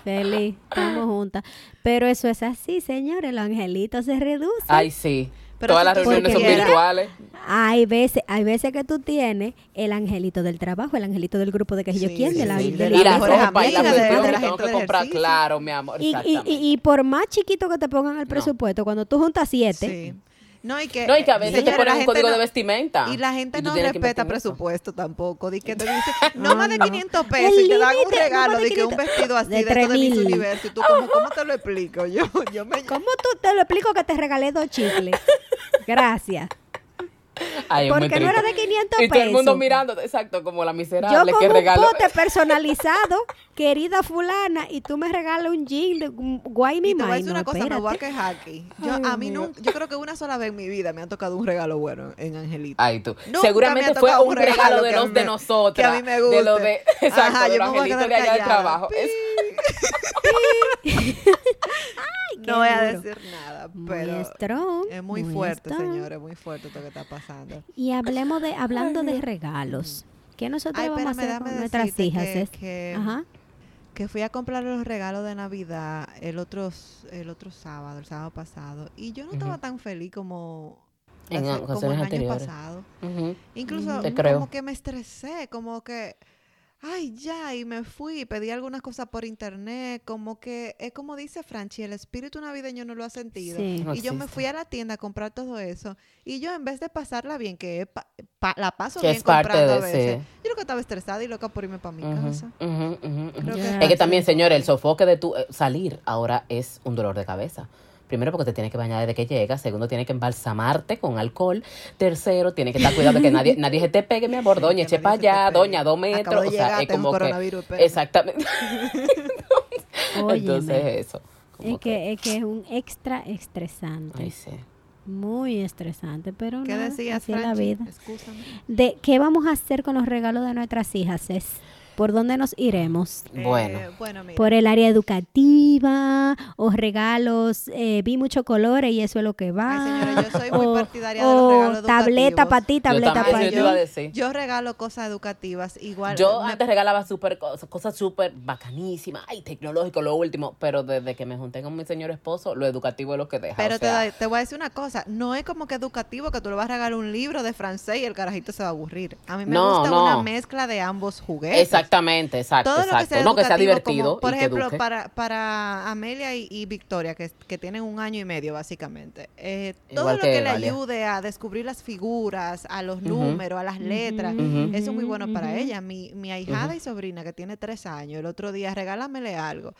Feliz. Estamos juntas. Pero eso es así, señores. Los angelitos se reducen. Ay, sí. Pero Todas las reuniones son virtuales. Hay veces, hay veces que tú tienes el angelito del trabajo, el angelito del grupo de que yo Sí, quién, de sí, la, sí, de de la Y la mejores ropa y la amigas, de- cuestión de que la tengo que comprar, ejercicio. claro, mi amor. Y, y, y, y por más chiquito que te pongan el presupuesto, cuando tú juntas siete, Sí. No, y que, No, y que a veces señores, te ponen un código no- de vestimenta. Y la gente no respeta presupuesto tampoco. Di que te dice, no más de no. 500 pesos El y te dan un no regalo más de de que un 500, vestido así de de, esto de Miss 3000. Universo. Y tú, como, ¿cómo te lo explico? Yo, yo me... ¿cómo tú te lo explico que te regalé dos chicles? Gracias. Ay, Porque no era de 500 Y todo el mundo pesos. mirando, exacto, como la Yo miserable con que un pote personalizado, querida fulana, y tú me regalas un jean de guay mi Y te voy a una cosa, me voy a espérate. quejar aquí. Yo, Ay, a mí nunca, yo creo que una sola vez en mi vida me ha tocado un regalo bueno en Angelito. Ay, tú. Nunca Seguramente fue un regalo, regalo de los de nosotras. que a mí me De lo de, exacto, Ajá, de yo los me voy a angelitos quedar de allá del trabajo. No voy a decir nada, Muy pero strong, es muy, muy fuerte, strong. señores, muy fuerte todo lo que está pasando. Y hablemos de, hablando de regalos. ¿Qué nosotros Ay, vamos a hacer con nuestras hijas? que- es? que- Ajá. que fui a comprar los regalos de Navidad el otro, el otro sábado, el sábado pasado, y yo no estaba tan feliz como, En hace- ocasiones como el año anteriores. pasado. Incluso Te como creo. que me estresé, como que, ay, ya, y me fui, pedí algunas cosas por internet, como que, es como dice Franchi, el espíritu navideño no lo ha sentido. Sí. No y yo me fui a la tienda a comprar todo eso, y yo en vez de pasarla bien, que pa- pa- la paso Que bien es parte comprando a de veces, ese- yo lo que estaba estresada y loca por irme para mi casa. Creo que. Es que también, señores, el sofoque de tu eh, salir ahora es un dolor de cabeza. Primero porque te tienes que bañar desde que llegas, segundo tienes que embalsamarte con alcohol, tercero tienes que estar cuidado de que nadie, nadie se te pegue, mi amor, doña, eche para allá, doña, dos Acabo metros, de o sea, llegar, es como que, coronavirus, exactamente, Óyeme, entonces eso. como es que, es que es un extra estresante. ay, sí. Muy estresante, pero ¿Qué nada, decías, así es la vida. Excúsame. De, ¿Qué vamos a hacer con los regalos de nuestras hijas? Es ¿Por dónde nos iremos? Bueno. Eh, bueno, mira. ¿Por el área educativa o regalos? eh, vi muchos colores y eso es lo que va. Ay, señora, yo soy muy o, partidaria de los regalos tableta educativos. para ti, tableta para yo yo. iba a decir. Yo regalo cosas educativas igual. Yo me- antes regalaba super cosas, cosas súper bacanísimas, ay, tecnológico, lo último, pero desde que me junté con mi señor esposo, lo educativo es lo que deja. Pero o te, sea, te voy a decir una cosa, no es como que educativo que tú le vas a regalar un libro de francés y el carajito se va a aburrir. A mí me No, gusta no. una mezcla de ambos juguetes. Exactamente, exacto, Todo lo que exacto. sea no, que sea divertido. como, por y ejemplo, para, para Amelia y, y Victoria, que, que tienen un año y medio básicamente, eh, todo Igual lo que que, le ayude a descubrir las figuras, a los números, a las letras, eso es muy bueno para ella. Mi, mi ahijada y sobrina, que tiene tres años, el otro día, regálamele algo.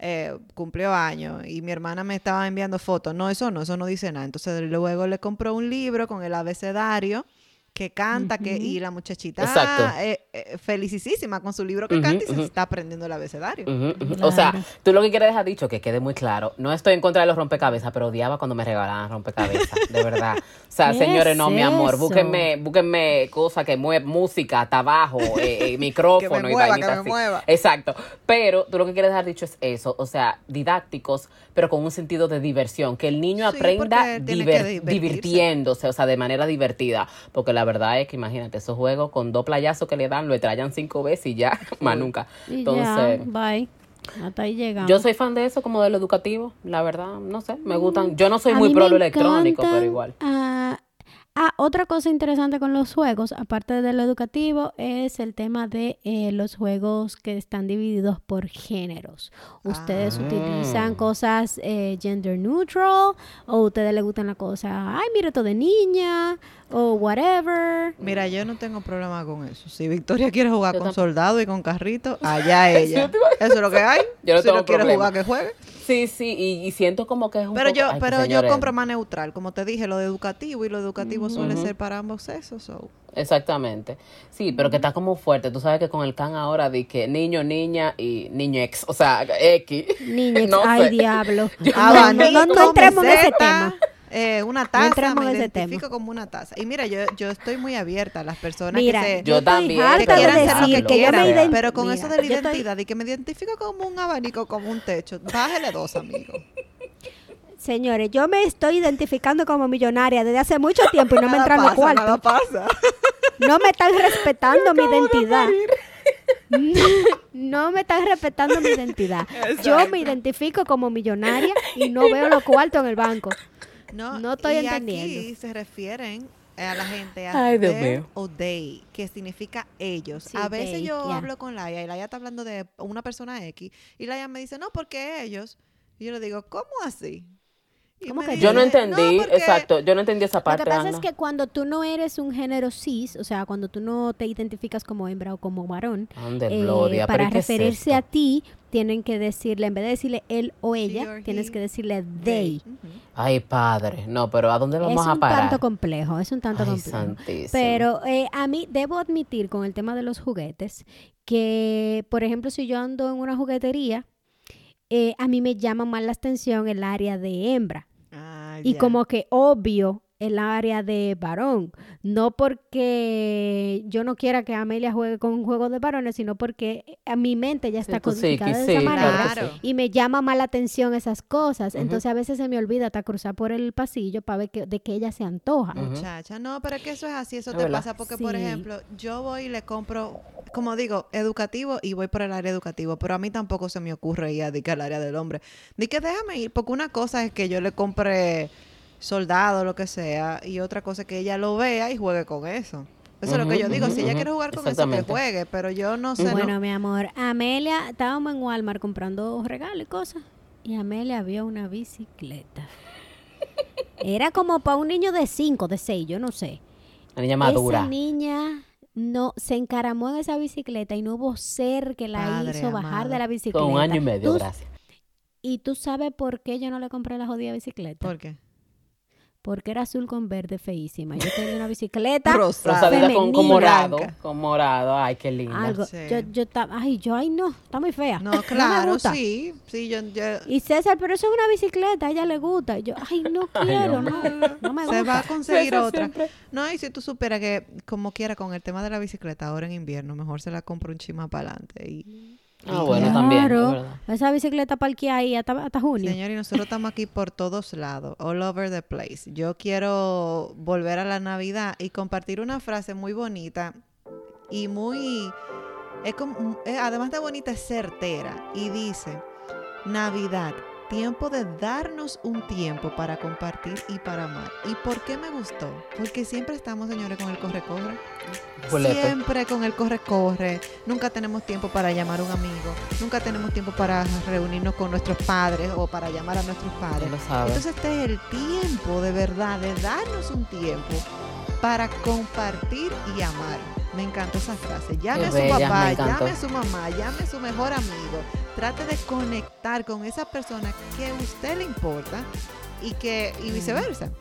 Eh, cumplió años y mi hermana me estaba enviando fotos. No, eso no, eso no dice nada. Entonces luego le compró un libro con el abecedario que canta que, y la muchachita eh, eh, felicísima con su libro que canta y se está aprendiendo el abecedario. O sea, tú lo que quieres dejar dicho, que quede muy claro, no estoy en contra de los rompecabezas, pero odiaba cuando me regalaban rompecabezas, de verdad. O sea, ¿Qué señores, es no, mi amor, eso? búsquenme, búsquenme cosas que muevan, música, trabajo, eh, eh, micrófono Que me y mueva, vainitas que me así. mueva. Exacto. Pero tú lo que quieres dejar dicho es eso, o sea, didácticos, pero con un sentido de diversión, que el niño Sí, aprenda diver- divirtiéndose, o sea, de manera divertida, porque la verdad es que imagínate, esos juegos con dos playazos que le dan, lo estrellan cinco veces y ya, más nunca. Entonces, bye. Hasta ahí llegamos. yo soy fan de eso, como de lo educativo, la verdad, no sé, me gustan. Yo no soy A muy pro lo electrónico, pero igual. ah, ah, otra cosa interesante con los juegos, aparte de lo educativo, es el tema de eh, los juegos que están divididos por géneros. Ustedes Ah. utilizan cosas eh, gender neutral o a ustedes les gustan la cosa, ay, mira, esto de niña o whatever. Mira, yo no tengo problema con eso. Si Victoria quiere jugar Yo con tampoco. soldado y con carrito, allá ella. Eso es lo que hay. Yo no si tengo no quiere problema. jugar, que juegue. Sí, sí, y, y siento como que es un Pero poco- yo, ay, pero yo compro más neutral. Como te dije, lo de educativo y lo educativo suele ser para ambos sexos. so. Exactamente. Sí, pero que está como fuerte. Tú sabes que con el can ahora di que niño, niña y niño ex, o sea, X. Niñex, No ay sé. diablo. Yo- No, no, no, no entremos en ese tema. Eh, una taza, me en ese identifico como una taza. Y mira, yo, yo estoy muy abierta a las personas Mira, que se... Yo también, que de quieran ser lo decir que que yo me quieran, pero con Mira, eso de la estoy- identidad y que me identifico como un abanico, como un techo, bájele dos, amigo. Señores, yo me estoy identificando como millonaria desde hace mucho tiempo y no me Nada entran los nada cuartos. pasa. No me están respetando mi identidad. No me están respetando mi identidad. Yo me identifico como millonaria y no veo los cuartos en el banco. No, No estoy y entendiendo. aquí se refieren a la gente a Ay, Dios o they, que significa ellos. Sí, a veces they, yo hablo con Laia y Laia está hablando de una persona X y Laia me dice, no, porque ellos. Y yo le digo, ¿cómo así? Y ¿Cómo me que Yo no entendí, porque- exacto, yo no entendí esa Lo parte. que pasa Ana. es que cuando tú no eres un género cis, o sea, cuando tú no te identificas como hembra o como varón, eh, para ¿y qué es referirse a ti, tienen que decirle, en vez de decirle él o ella, tienes he, que decirle they. Ay, padre. No, pero ¿a dónde Es vamos a un parar? tanto complejo, es un tanto Ay, complejo. santísimo. Pero eh, a mí debo admitir con el tema de los juguetes que, por ejemplo, si yo ando en una juguetería, eh, a mí me llama más la atención el área de hembra. Ah, Y como que obvio el área de varón. No porque yo no quiera que Amelia juegue con un juego de varones, sino porque a mi mente ya Sí, está tu codificada psiquis, de esa sí, manera. claro sí. Y me llama más la atención esas cosas. Entonces a veces se me olvida hasta cruzar por el pasillo para ver que, de que ella se antoja. Muchacha, no, pero es que eso es así, eso Es te verdad. pasa porque, por Sí. ejemplo, yo voy y le compro, como digo, educativo y voy por el área educativo, pero a mí tampoco se me ocurre ir a dedicar al área del hombre. Ni que déjame ir, porque una cosa es que yo le compre soldado, lo que sea, y otra cosa es que ella lo vea y juegue con eso. Eso es lo que yo digo, si ella quiere jugar con eso, que juegue, pero yo no sé, Bueno, no- mi amor, Amelia, estábamos en Walmart comprando regalos y cosas. Y Amelia vio una bicicleta. Era como para un niño de 5, de 6, yo no sé. La niña madura. Esa niña no se encaramó en esa bicicleta y no hubo ser que la Padre hizo bajar de la bicicleta. Con un año y medio, Tú- gracias. Y tú sabes por qué yo no le compré la jodida bicicleta. ¿por qué? Porque era azul con verde feísima. Yo tenía una bicicleta. Rosada. Rosadita con, morado. Blanca. Con morado. Ay, qué linda. Algo. Sí. Yo, yo estaba, ay, yo, ay, no, está muy fea. No, claro, gusta. sí, sí, yo, yo- Y César, pero eso es una bicicleta, a ella le gusta. Y yo, ay, no Ay, quiero, no. no, no me se gusta. va a conseguir otra. siempre. No, y si tú supieras que, como quiera, con el tema de la bicicleta ahora en invierno, mejor se la compro un chima para adelante. Y, Ah, bueno, también. Claro, esa bicicleta parqueada ahí hasta, hasta junio. señor, y nosotros estamos aquí por todos lados, all over the place. Yo quiero volver a la Navidad y compartir una frase muy bonita y muy, es como, además de bonita, es certera. Y dice, Navidad, tiempo de darnos un tiempo para compartir y para amar. ¿Y por qué me gustó? Porque siempre estamos, señores, con el corre-corre. Siempre con el corre-corre. Nunca tenemos tiempo para llamar a un amigo. Nunca tenemos tiempo para reunirnos con nuestros padres o para llamar a nuestros padres. lo. Entonces este es el tiempo de verdad, de darnos un tiempo para compartir y amar. Me encantó esa frase. Llame Qué a su bella, papá, llame a su mamá, llame a su mejor amigo. Trate de conectar con esa persona que a usted le importa y que y viceversa.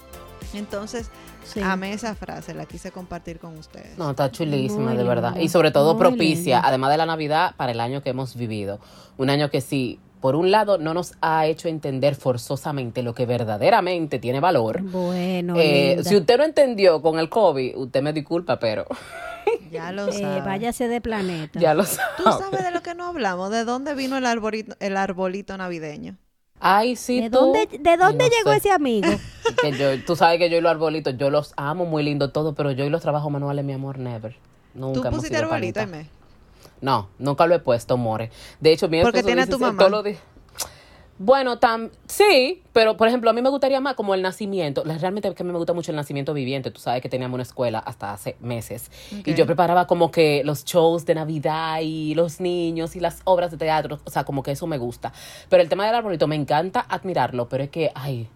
Entonces, Sí. amé esa frase, la quise compartir con ustedes. No, está chulísima, Muy de verdad. Y sobre todo propicia, además de la Navidad, para el año que hemos vivido. Un año que sí, por un lado, no nos ha hecho entender forzosamente lo que verdaderamente tiene valor. Bueno, Eh, si usted no entendió con el COVID, usted me disculpa, pero Ya lo Eh, sabe. váyase de planeta. ya lo Tú sabe. sabes de lo que no hablamos, de dónde vino el arbolito, el arbolito navideño. Ay, sí, ¿De tú. dónde, ¿de dónde no llegó sé. ese amigo? Que yo, tú sabes que yo y los arbolitos, yo los amo muy lindo todo, pero yo y los trabajos manuales, mi amor, never. Nunca Tú pusiste arbolito, panita. No, nunca lo he puesto, more. De hecho, mi Porque a tu mamá. Bueno, tam, sí, pero por ejemplo, a mí me gustaría más como el nacimiento. La- Realmente que a mí me gusta mucho el nacimiento viviente. Tú sabes que teníamos una escuela hasta hace meses. Y yo preparaba como que los shows de Navidad y los niños y las obras de teatro. O sea, como que eso me gusta. Pero el tema del arbolito me encanta admirarlo, pero es que, ay,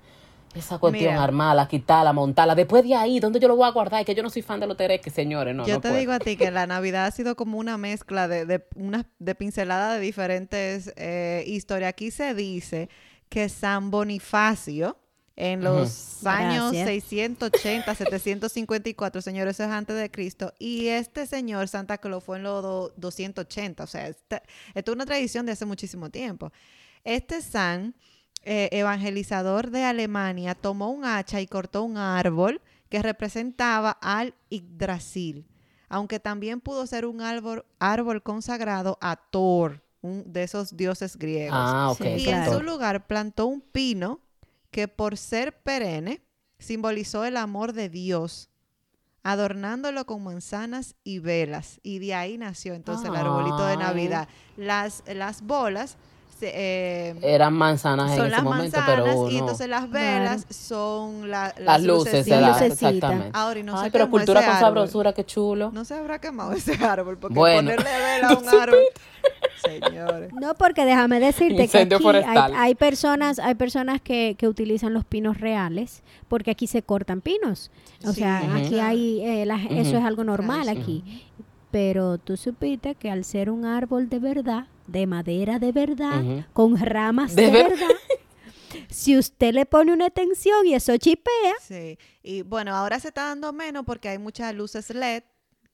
Esa cuestión, Mira. armarla, quitarla, montarla. Después de ahí, ¿dónde yo lo voy a guardar? Es que yo no soy fan de los tereques, señores. No, Yo no te puedo. digo a ti que la Navidad ha sido como una mezcla de, de, una, de pincelada de diferentes eh, historias. Aquí se dice que San Bonifacio, en los años Gracias. 680, 754, señores, eso es antes de Cristo, y este señor Santa Claus fue en los do- 280, o sea, esta- esto es una tradición de hace muchísimo tiempo. Este San, eh, evangelizador de Alemania, tomó un hacha y cortó un árbol que representaba al Yggdrasil, aunque también pudo ser un árbol, árbol consagrado a Thor, un de esos dioses griegos. Ah, ok. Sí, y en su lugar plantó un pino que por ser perenne simbolizó el amor de Dios, adornándolo con manzanas y velas. Y de ahí nació entonces el arbolito de. Navidad. Las, las bolas eh, Eran manzanas en son ese las momento, manzanas pero uno... y entonces las velas son la- las, las luces, exactamente. Ahora, y no Ay, se pero cultura con sabrosura, qué chulo. No se habrá quemado ese árbol porque Bueno. ponerle vela a un árbol. Señores. No, porque déjame decirte que aquí hay, personas, hay personas que, que utilizan los pinos reales, porque aquí se cortan pinos. O Sí, sea, aquí hay, eh, la- eso es algo normal Claro, sí. aquí. Pero tú supiste que al ser un árbol de verdad, de madera de verdad, con ramas De de, ver- verdad, si usted le pone una extensión y eso chipea, Sí, y bueno, ahora se está dando menos porque hay muchas luces LED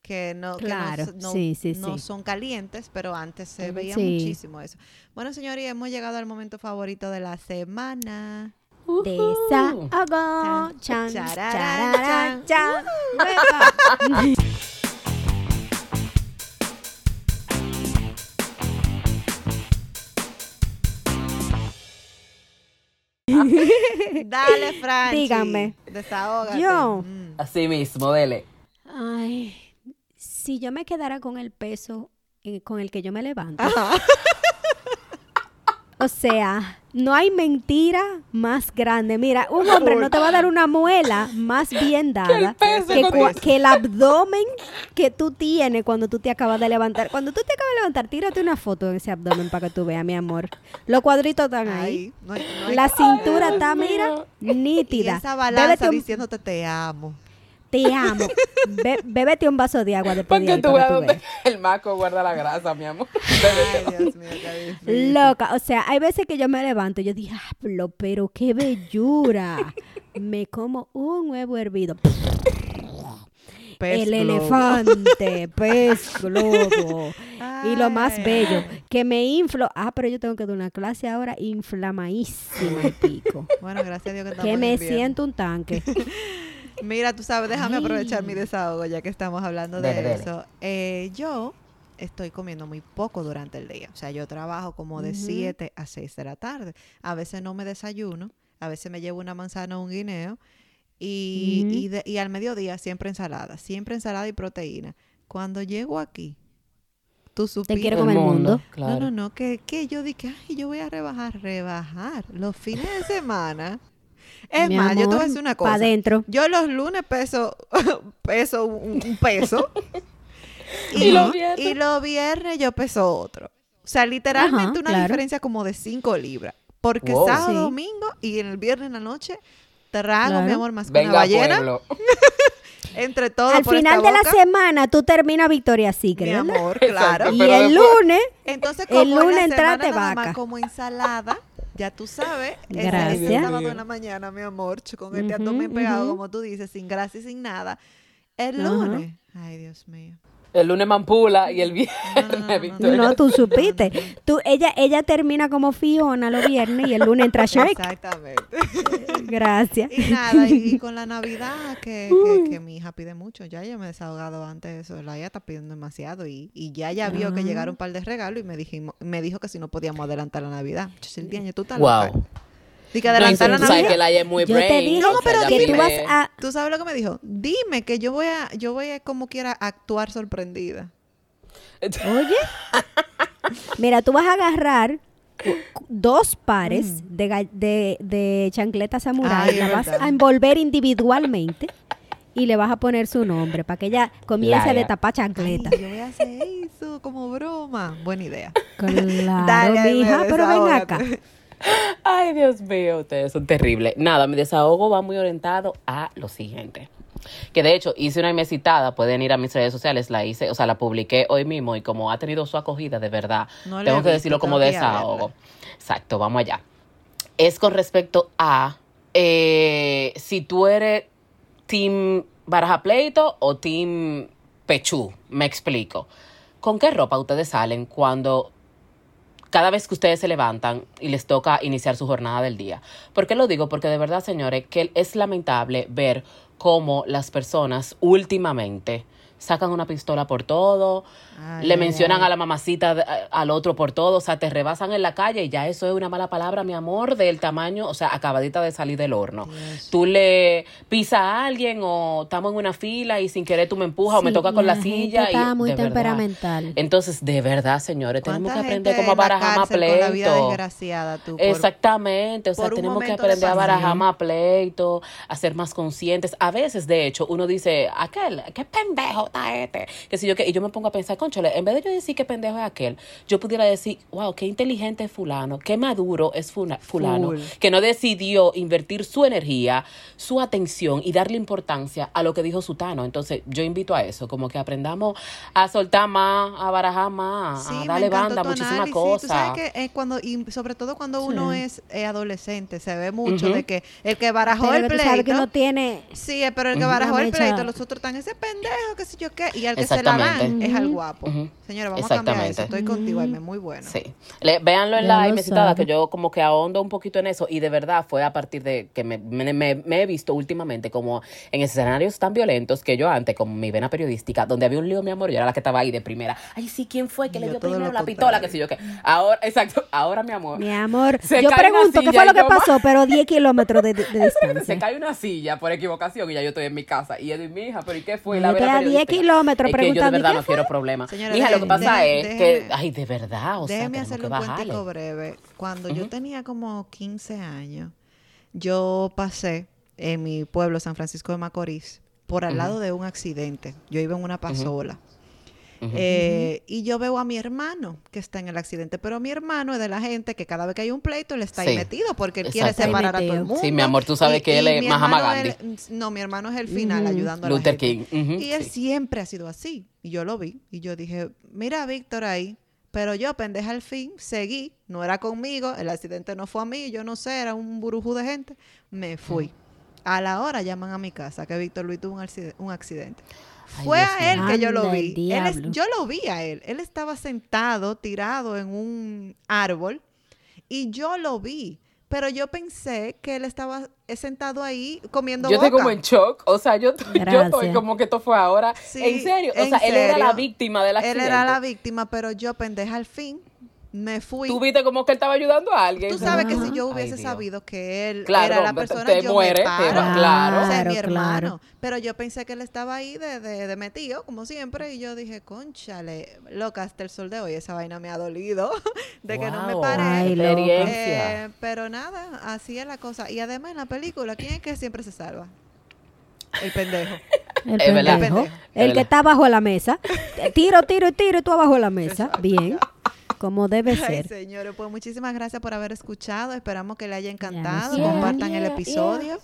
que no, que no Claro, no, sí, sí, no sí. son calientes, pero antes se veía Sí. muchísimo eso. Bueno, señores, hemos llegado al momento favorito de la semana. desahogo, Chan, chan, chararán, chararán, chan. chan, Dale, Franchi. Dígame. Desahógate. Yo. Mm. Así mismo, dele. Ay, si yo me quedara con el peso con el que yo me levanto, Ajá. o sea, no hay mentira más grande. Mira, un hombre no te va a dar una muela más bien dada que, que el abdomen que tú tienes cuando tú te acabas de levantar. Cuando tú te acabas de levantar, tírate una foto de ese abdomen para que tú veas, mi amor. Los cuadritos están ahí. Ahí. No hay- no hay- La cintura está, mira, y nítida. esa balanza un- diciéndote te amo. Te amo. Bé- bébete un vaso de agua después de ahí, tú para tú veas. el maco guarda la grasa, mi amor. Ay, Dios mío, qué. Loca, o sea, hay veces que yo me levanto y yo digo, "Diablo, pero qué bellura. me como un huevo hervido. Pez el globo. elefante, pez globo. Y lo más bello, que me inflo. Ah, pero yo tengo que dar una clase ahora inflamadísima el pico. Bueno, gracias a Dios que estamos que me siento un tanque. Mira, tú sabes, déjame Ay. aprovechar mi desahogo ya que estamos hablando de Dele, dele. eso. Eh, yo estoy comiendo muy poco durante el día. O sea, yo trabajo como de Ujú. 7 a 6 de la tarde. A veces no me desayuno, a veces me llevo una manzana o un guineo. Y, y, de- y al mediodía siempre ensalada, siempre ensalada y proteína. Cuando llego aquí, tú supiste... quiero comer el mundo. Claro. No, no, no, que, que yo dije, ay, yo voy a rebajar, rebajar los fines de semana. Es Mi más, yo te voy a decir una cosa. adentro. Yo los lunes peso, peso un, un peso. Y los viernes. y los viernes yo peso otro. O sea, literalmente Ajá, una claro. diferencia como de 5 libras. Porque Wow. sábado, Sí. domingo y en el viernes en la noche trago, mi amor, más que una ballena. Entre todo Al por esta final de la semana tú terminas Victoria Mi Secret. ¿verdad? amor, claro. Exacto. Y el después- lunes, Entonces, El como en lunes la entrate semana nada vaca. más como ensalada, ya tú sabes, ese- ese Gracias. sábado en la mañana, mi amor, con este Ujú, abdomen pegado, como tú dices, sin grasa y sin nada. El lunes, ay, Dios mío. El lunes mampula y el viernes no. Victoria. no, tú supiste. Tú, ella, ella termina como Fiona los viernes y el lunes entra Shrek. Exactamente. Gracias. Y nada, y, y con la Navidad, que, que, que mi hija pide mucho, ya ella me he desahogado antes de eso, la ella está pidiendo demasiado y, y ya ella vio que Ah. llegaron un par de regalos y me, dijimos, me dijo que si no podíamos adelantar la Navidad. Yo, el día, tú estás loca. Wow. Y que No, y adelantar la tú sabes Navidad. que la es muy Yo te brain. dije No, pero que tú vas a... ¿Tú sabes lo que me dijo? Dime que yo voy a, yo voy a como quiera actuar sorprendida. Oye, mira, tú vas a agarrar dos pares de, ga- de, de chancletas samurai, Ay, la vas verdad. a envolver individualmente y le vas a poner su nombre para que ella comience a destapar Ay, chancletas. yo voy a hacer eso como broma. Buena idea. Claro, Dale, mija, pero ven acá. Ay, Dios mío, ustedes son terribles. Nada, mi desahogo va muy orientado a lo siguiente. Que de hecho hice una mesitada, pueden ir a mis redes sociales, la hice, o sea, la publiqué hoy mismo y como ha tenido su acogida de verdad, No tengo que decirlo como desahogo. Exacto, vamos allá. Es con respecto a eh, si tú eres team baraja pleito o team pechú, me explico. ¿Con qué ropa ustedes salen cuando cada vez que ustedes se levantan y les toca iniciar su jornada del día. ¿Por qué lo digo? Porque de verdad, señores, que es lamentable ver cómo las personas últimamente sacan una pistola por todo, Ay, le mencionan ay. a la mamacita de- a- al otro por todo, o sea, te rebasan en la calle y ya eso es una mala palabra, mi amor, del tamaño, o sea, acabadita de salir del horno. Dios. Tú le pisas a alguien o estamos en una fila y sin querer tú me empujas o me Sí, toca con la, gente silla. está y, muy verdad. temperamental. Entonces, de verdad, señores, tenemos que ¿Cuánta aprender cómo la barajar más la pleito. desgraciada, tú, por- Exactamente, o sea, tenemos que aprender a barajar más pleito, a ser más conscientes. A veces, de hecho, uno dice, aquel, qué pendejo está este. Que si yo, que, y yo me pongo a pensar, conchole, en vez de yo decir qué pendejo es aquel, yo pudiera decir, wow, qué inteligente es fulano, qué maduro es funa- fulano, Full. que no decidió invertir su energía, su atención y darle importancia a lo que dijo Sutano. Entonces, yo invito a eso, como que aprendamos a soltar más, a barajar más, Sí, a darle banda, muchísimas cosas. Tú sabes que eh, cuando, y sobre todo cuando uno es eh, adolescente, se ve mucho de que el que barajó Pero el sabes que pleito. no tiene... Sí, eh, pero el que barajó el pleito, los otros están ese pendejo, qué sé yo qué, y al que se la dan es al guapo. Señora, vamos a cambiar eso. Estoy contigo. Aime, muy bueno. Sí. Le, véanlo en Ya la sabe. que yo como que ahondo un poquito en eso y de verdad fue a partir de que me, me- me- me he visto últimamente como en escenarios tan violentos que yo antes, con mi vena periodística, donde había un lío, mi amor, yo era la que estaba ahí de primera. Ay, sí, ¿quién fue que le dio todo primero la pistola? Que sé yo qué. Ahora, exacto, ahora mi amor. Mi amor, yo pregunto, ¿qué fue lo que pasó? Pero 10 kilómetros de, de- de Se distancia. cae una silla por equivocación y ya yo estoy en mi casa. Y es mi hija, pero ¿y qué fue? La vena estoy a 10 periodística. kilómetros Es que yo de preguntando, ¿y verdad no quiero problemas. Señora, Mija, lo que pasa deje- es que, déjeme- ay, de verdad, o sea, Déjeme tenemos hacerle que un cuentico breve. Cuando yo Ujú. tenía como 15 años, yo pasé en mi pueblo, San Francisco de Macorís, por al Ujú. lado de un accidente. Yo iba en una pasola. Eh, y yo veo a mi hermano que está en el accidente, pero mi hermano es de la gente que cada vez que hay un pleito él está ahí metido porque él quiere separar a todo el mundo. Sí, mi amor, tú sabes que él es hermano Gandhi. no, mi hermano es el final Ujú. ayudando a la Luther gente. King. Y él sí. siempre ha sido así. Y yo lo vi. Y yo dije, mira a Víctor ahí. Pero yo, pendeja al fin, seguí. No era conmigo. El accidente no fue a mí. Yo no sé, era un burujú de gente. Me fui. A la hora llaman a mi casa que Víctor Luis tuvo un accidente. Un accidente. Fue Dios a él que yo lo vi. Él es- yo lo vi a él. Él estaba sentado, tirado en un árbol. Y yo lo vi. Pero yo pensé que él estaba eh, sentado ahí comiendo Yo estoy boca. como en shock, o sea, yo, yo estoy como que esto fue ahora. Sí, en serio, o en sea, él era la serio. víctima del Él accidente. era la víctima, pero yo, pendeja, al fin me fui. Tú viste como que él estaba ayudando a alguien. Tú sabes que si yo hubiese sabido que él Claro, era la te- persona, te yo muere, me te paro. claro. O sea, Claro, mi hermano. claro. Pero yo pensé que él estaba ahí de, de, de metido, como siempre, y yo dije, conchale, loca, hasta el sol de hoy esa vaina me ha dolido, de que no me paré. Ay. Eh, pero nada, así es la cosa. Y además en la película, ¿quién es que siempre se salva? El pendejo. El pendejo. El que está abajo de la mesa. Tiro, tiro, tiro y tú abajo de la mesa. Bien. Como debe Ay, ser. señores, pues muchísimas gracias por haber escuchado. Esperamos que le haya encantado. saben. Compartan el Yeah,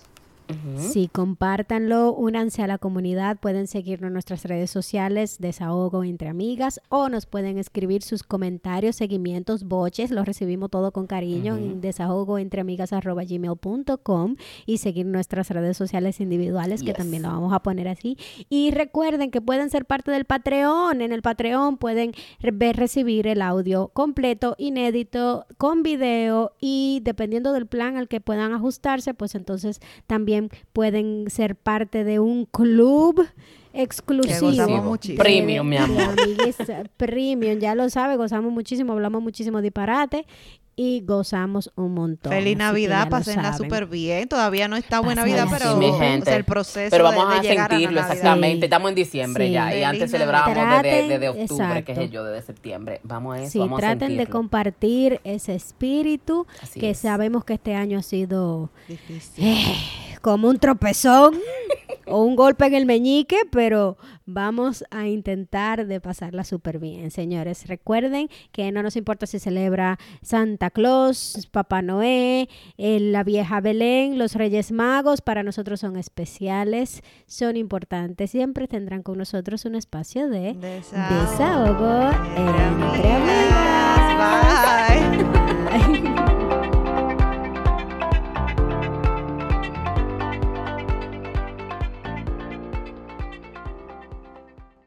episodio. Ujú. Sí, compártanlo, únanse a la comunidad, pueden seguirnos en nuestras redes sociales, Desahogo entre Amigas, o nos pueden escribir sus comentarios, seguimientos, boches, los recibimos todo con cariño en desahogoentreamigas.gmail.com y seguir nuestras redes sociales individuales, que también lo vamos a poner así. Y recuerden que pueden ser parte del Patreon, en el Patreon pueden re- ver, recibir el audio completo, inédito, con video y dependiendo del plan al que puedan ajustarse, pues entonces también pueden ser parte de un club exclusivo. gozamos de- muchísimo. Premium, mi de amor. eh, premium, ya lo sabe, gozamos muchísimo, hablamos muchísimo disparate y gozamos un montón. Feliz Navidad, saben. súper bien. Todavía no está buena así. pero Sí, mi o sea, gente. el proceso Pero vamos de a llegar sentirlo Navidad. exactamente. Sí. Estamos en diciembre Sí. ya y antes celebrábamos desde, desde octubre, que es yo, desde septiembre. Vamos a eso, Sí, vamos a traten de compartir ese espíritu Así que es. sabemos que este año ha sido Difícil. eh, como un tropezón. o un golpe en el meñique, pero vamos a intentar de pasarla súper bien, señores. Recuerden que no nos importa si celebra Santa Claus, Papá Noé, eh, la vieja Belén, los Reyes Magos, para nosotros son especiales, son importantes. Siempre tendrán con nosotros un espacio de Desahogo desahogo entre amigas. amigas. Bye. Bye.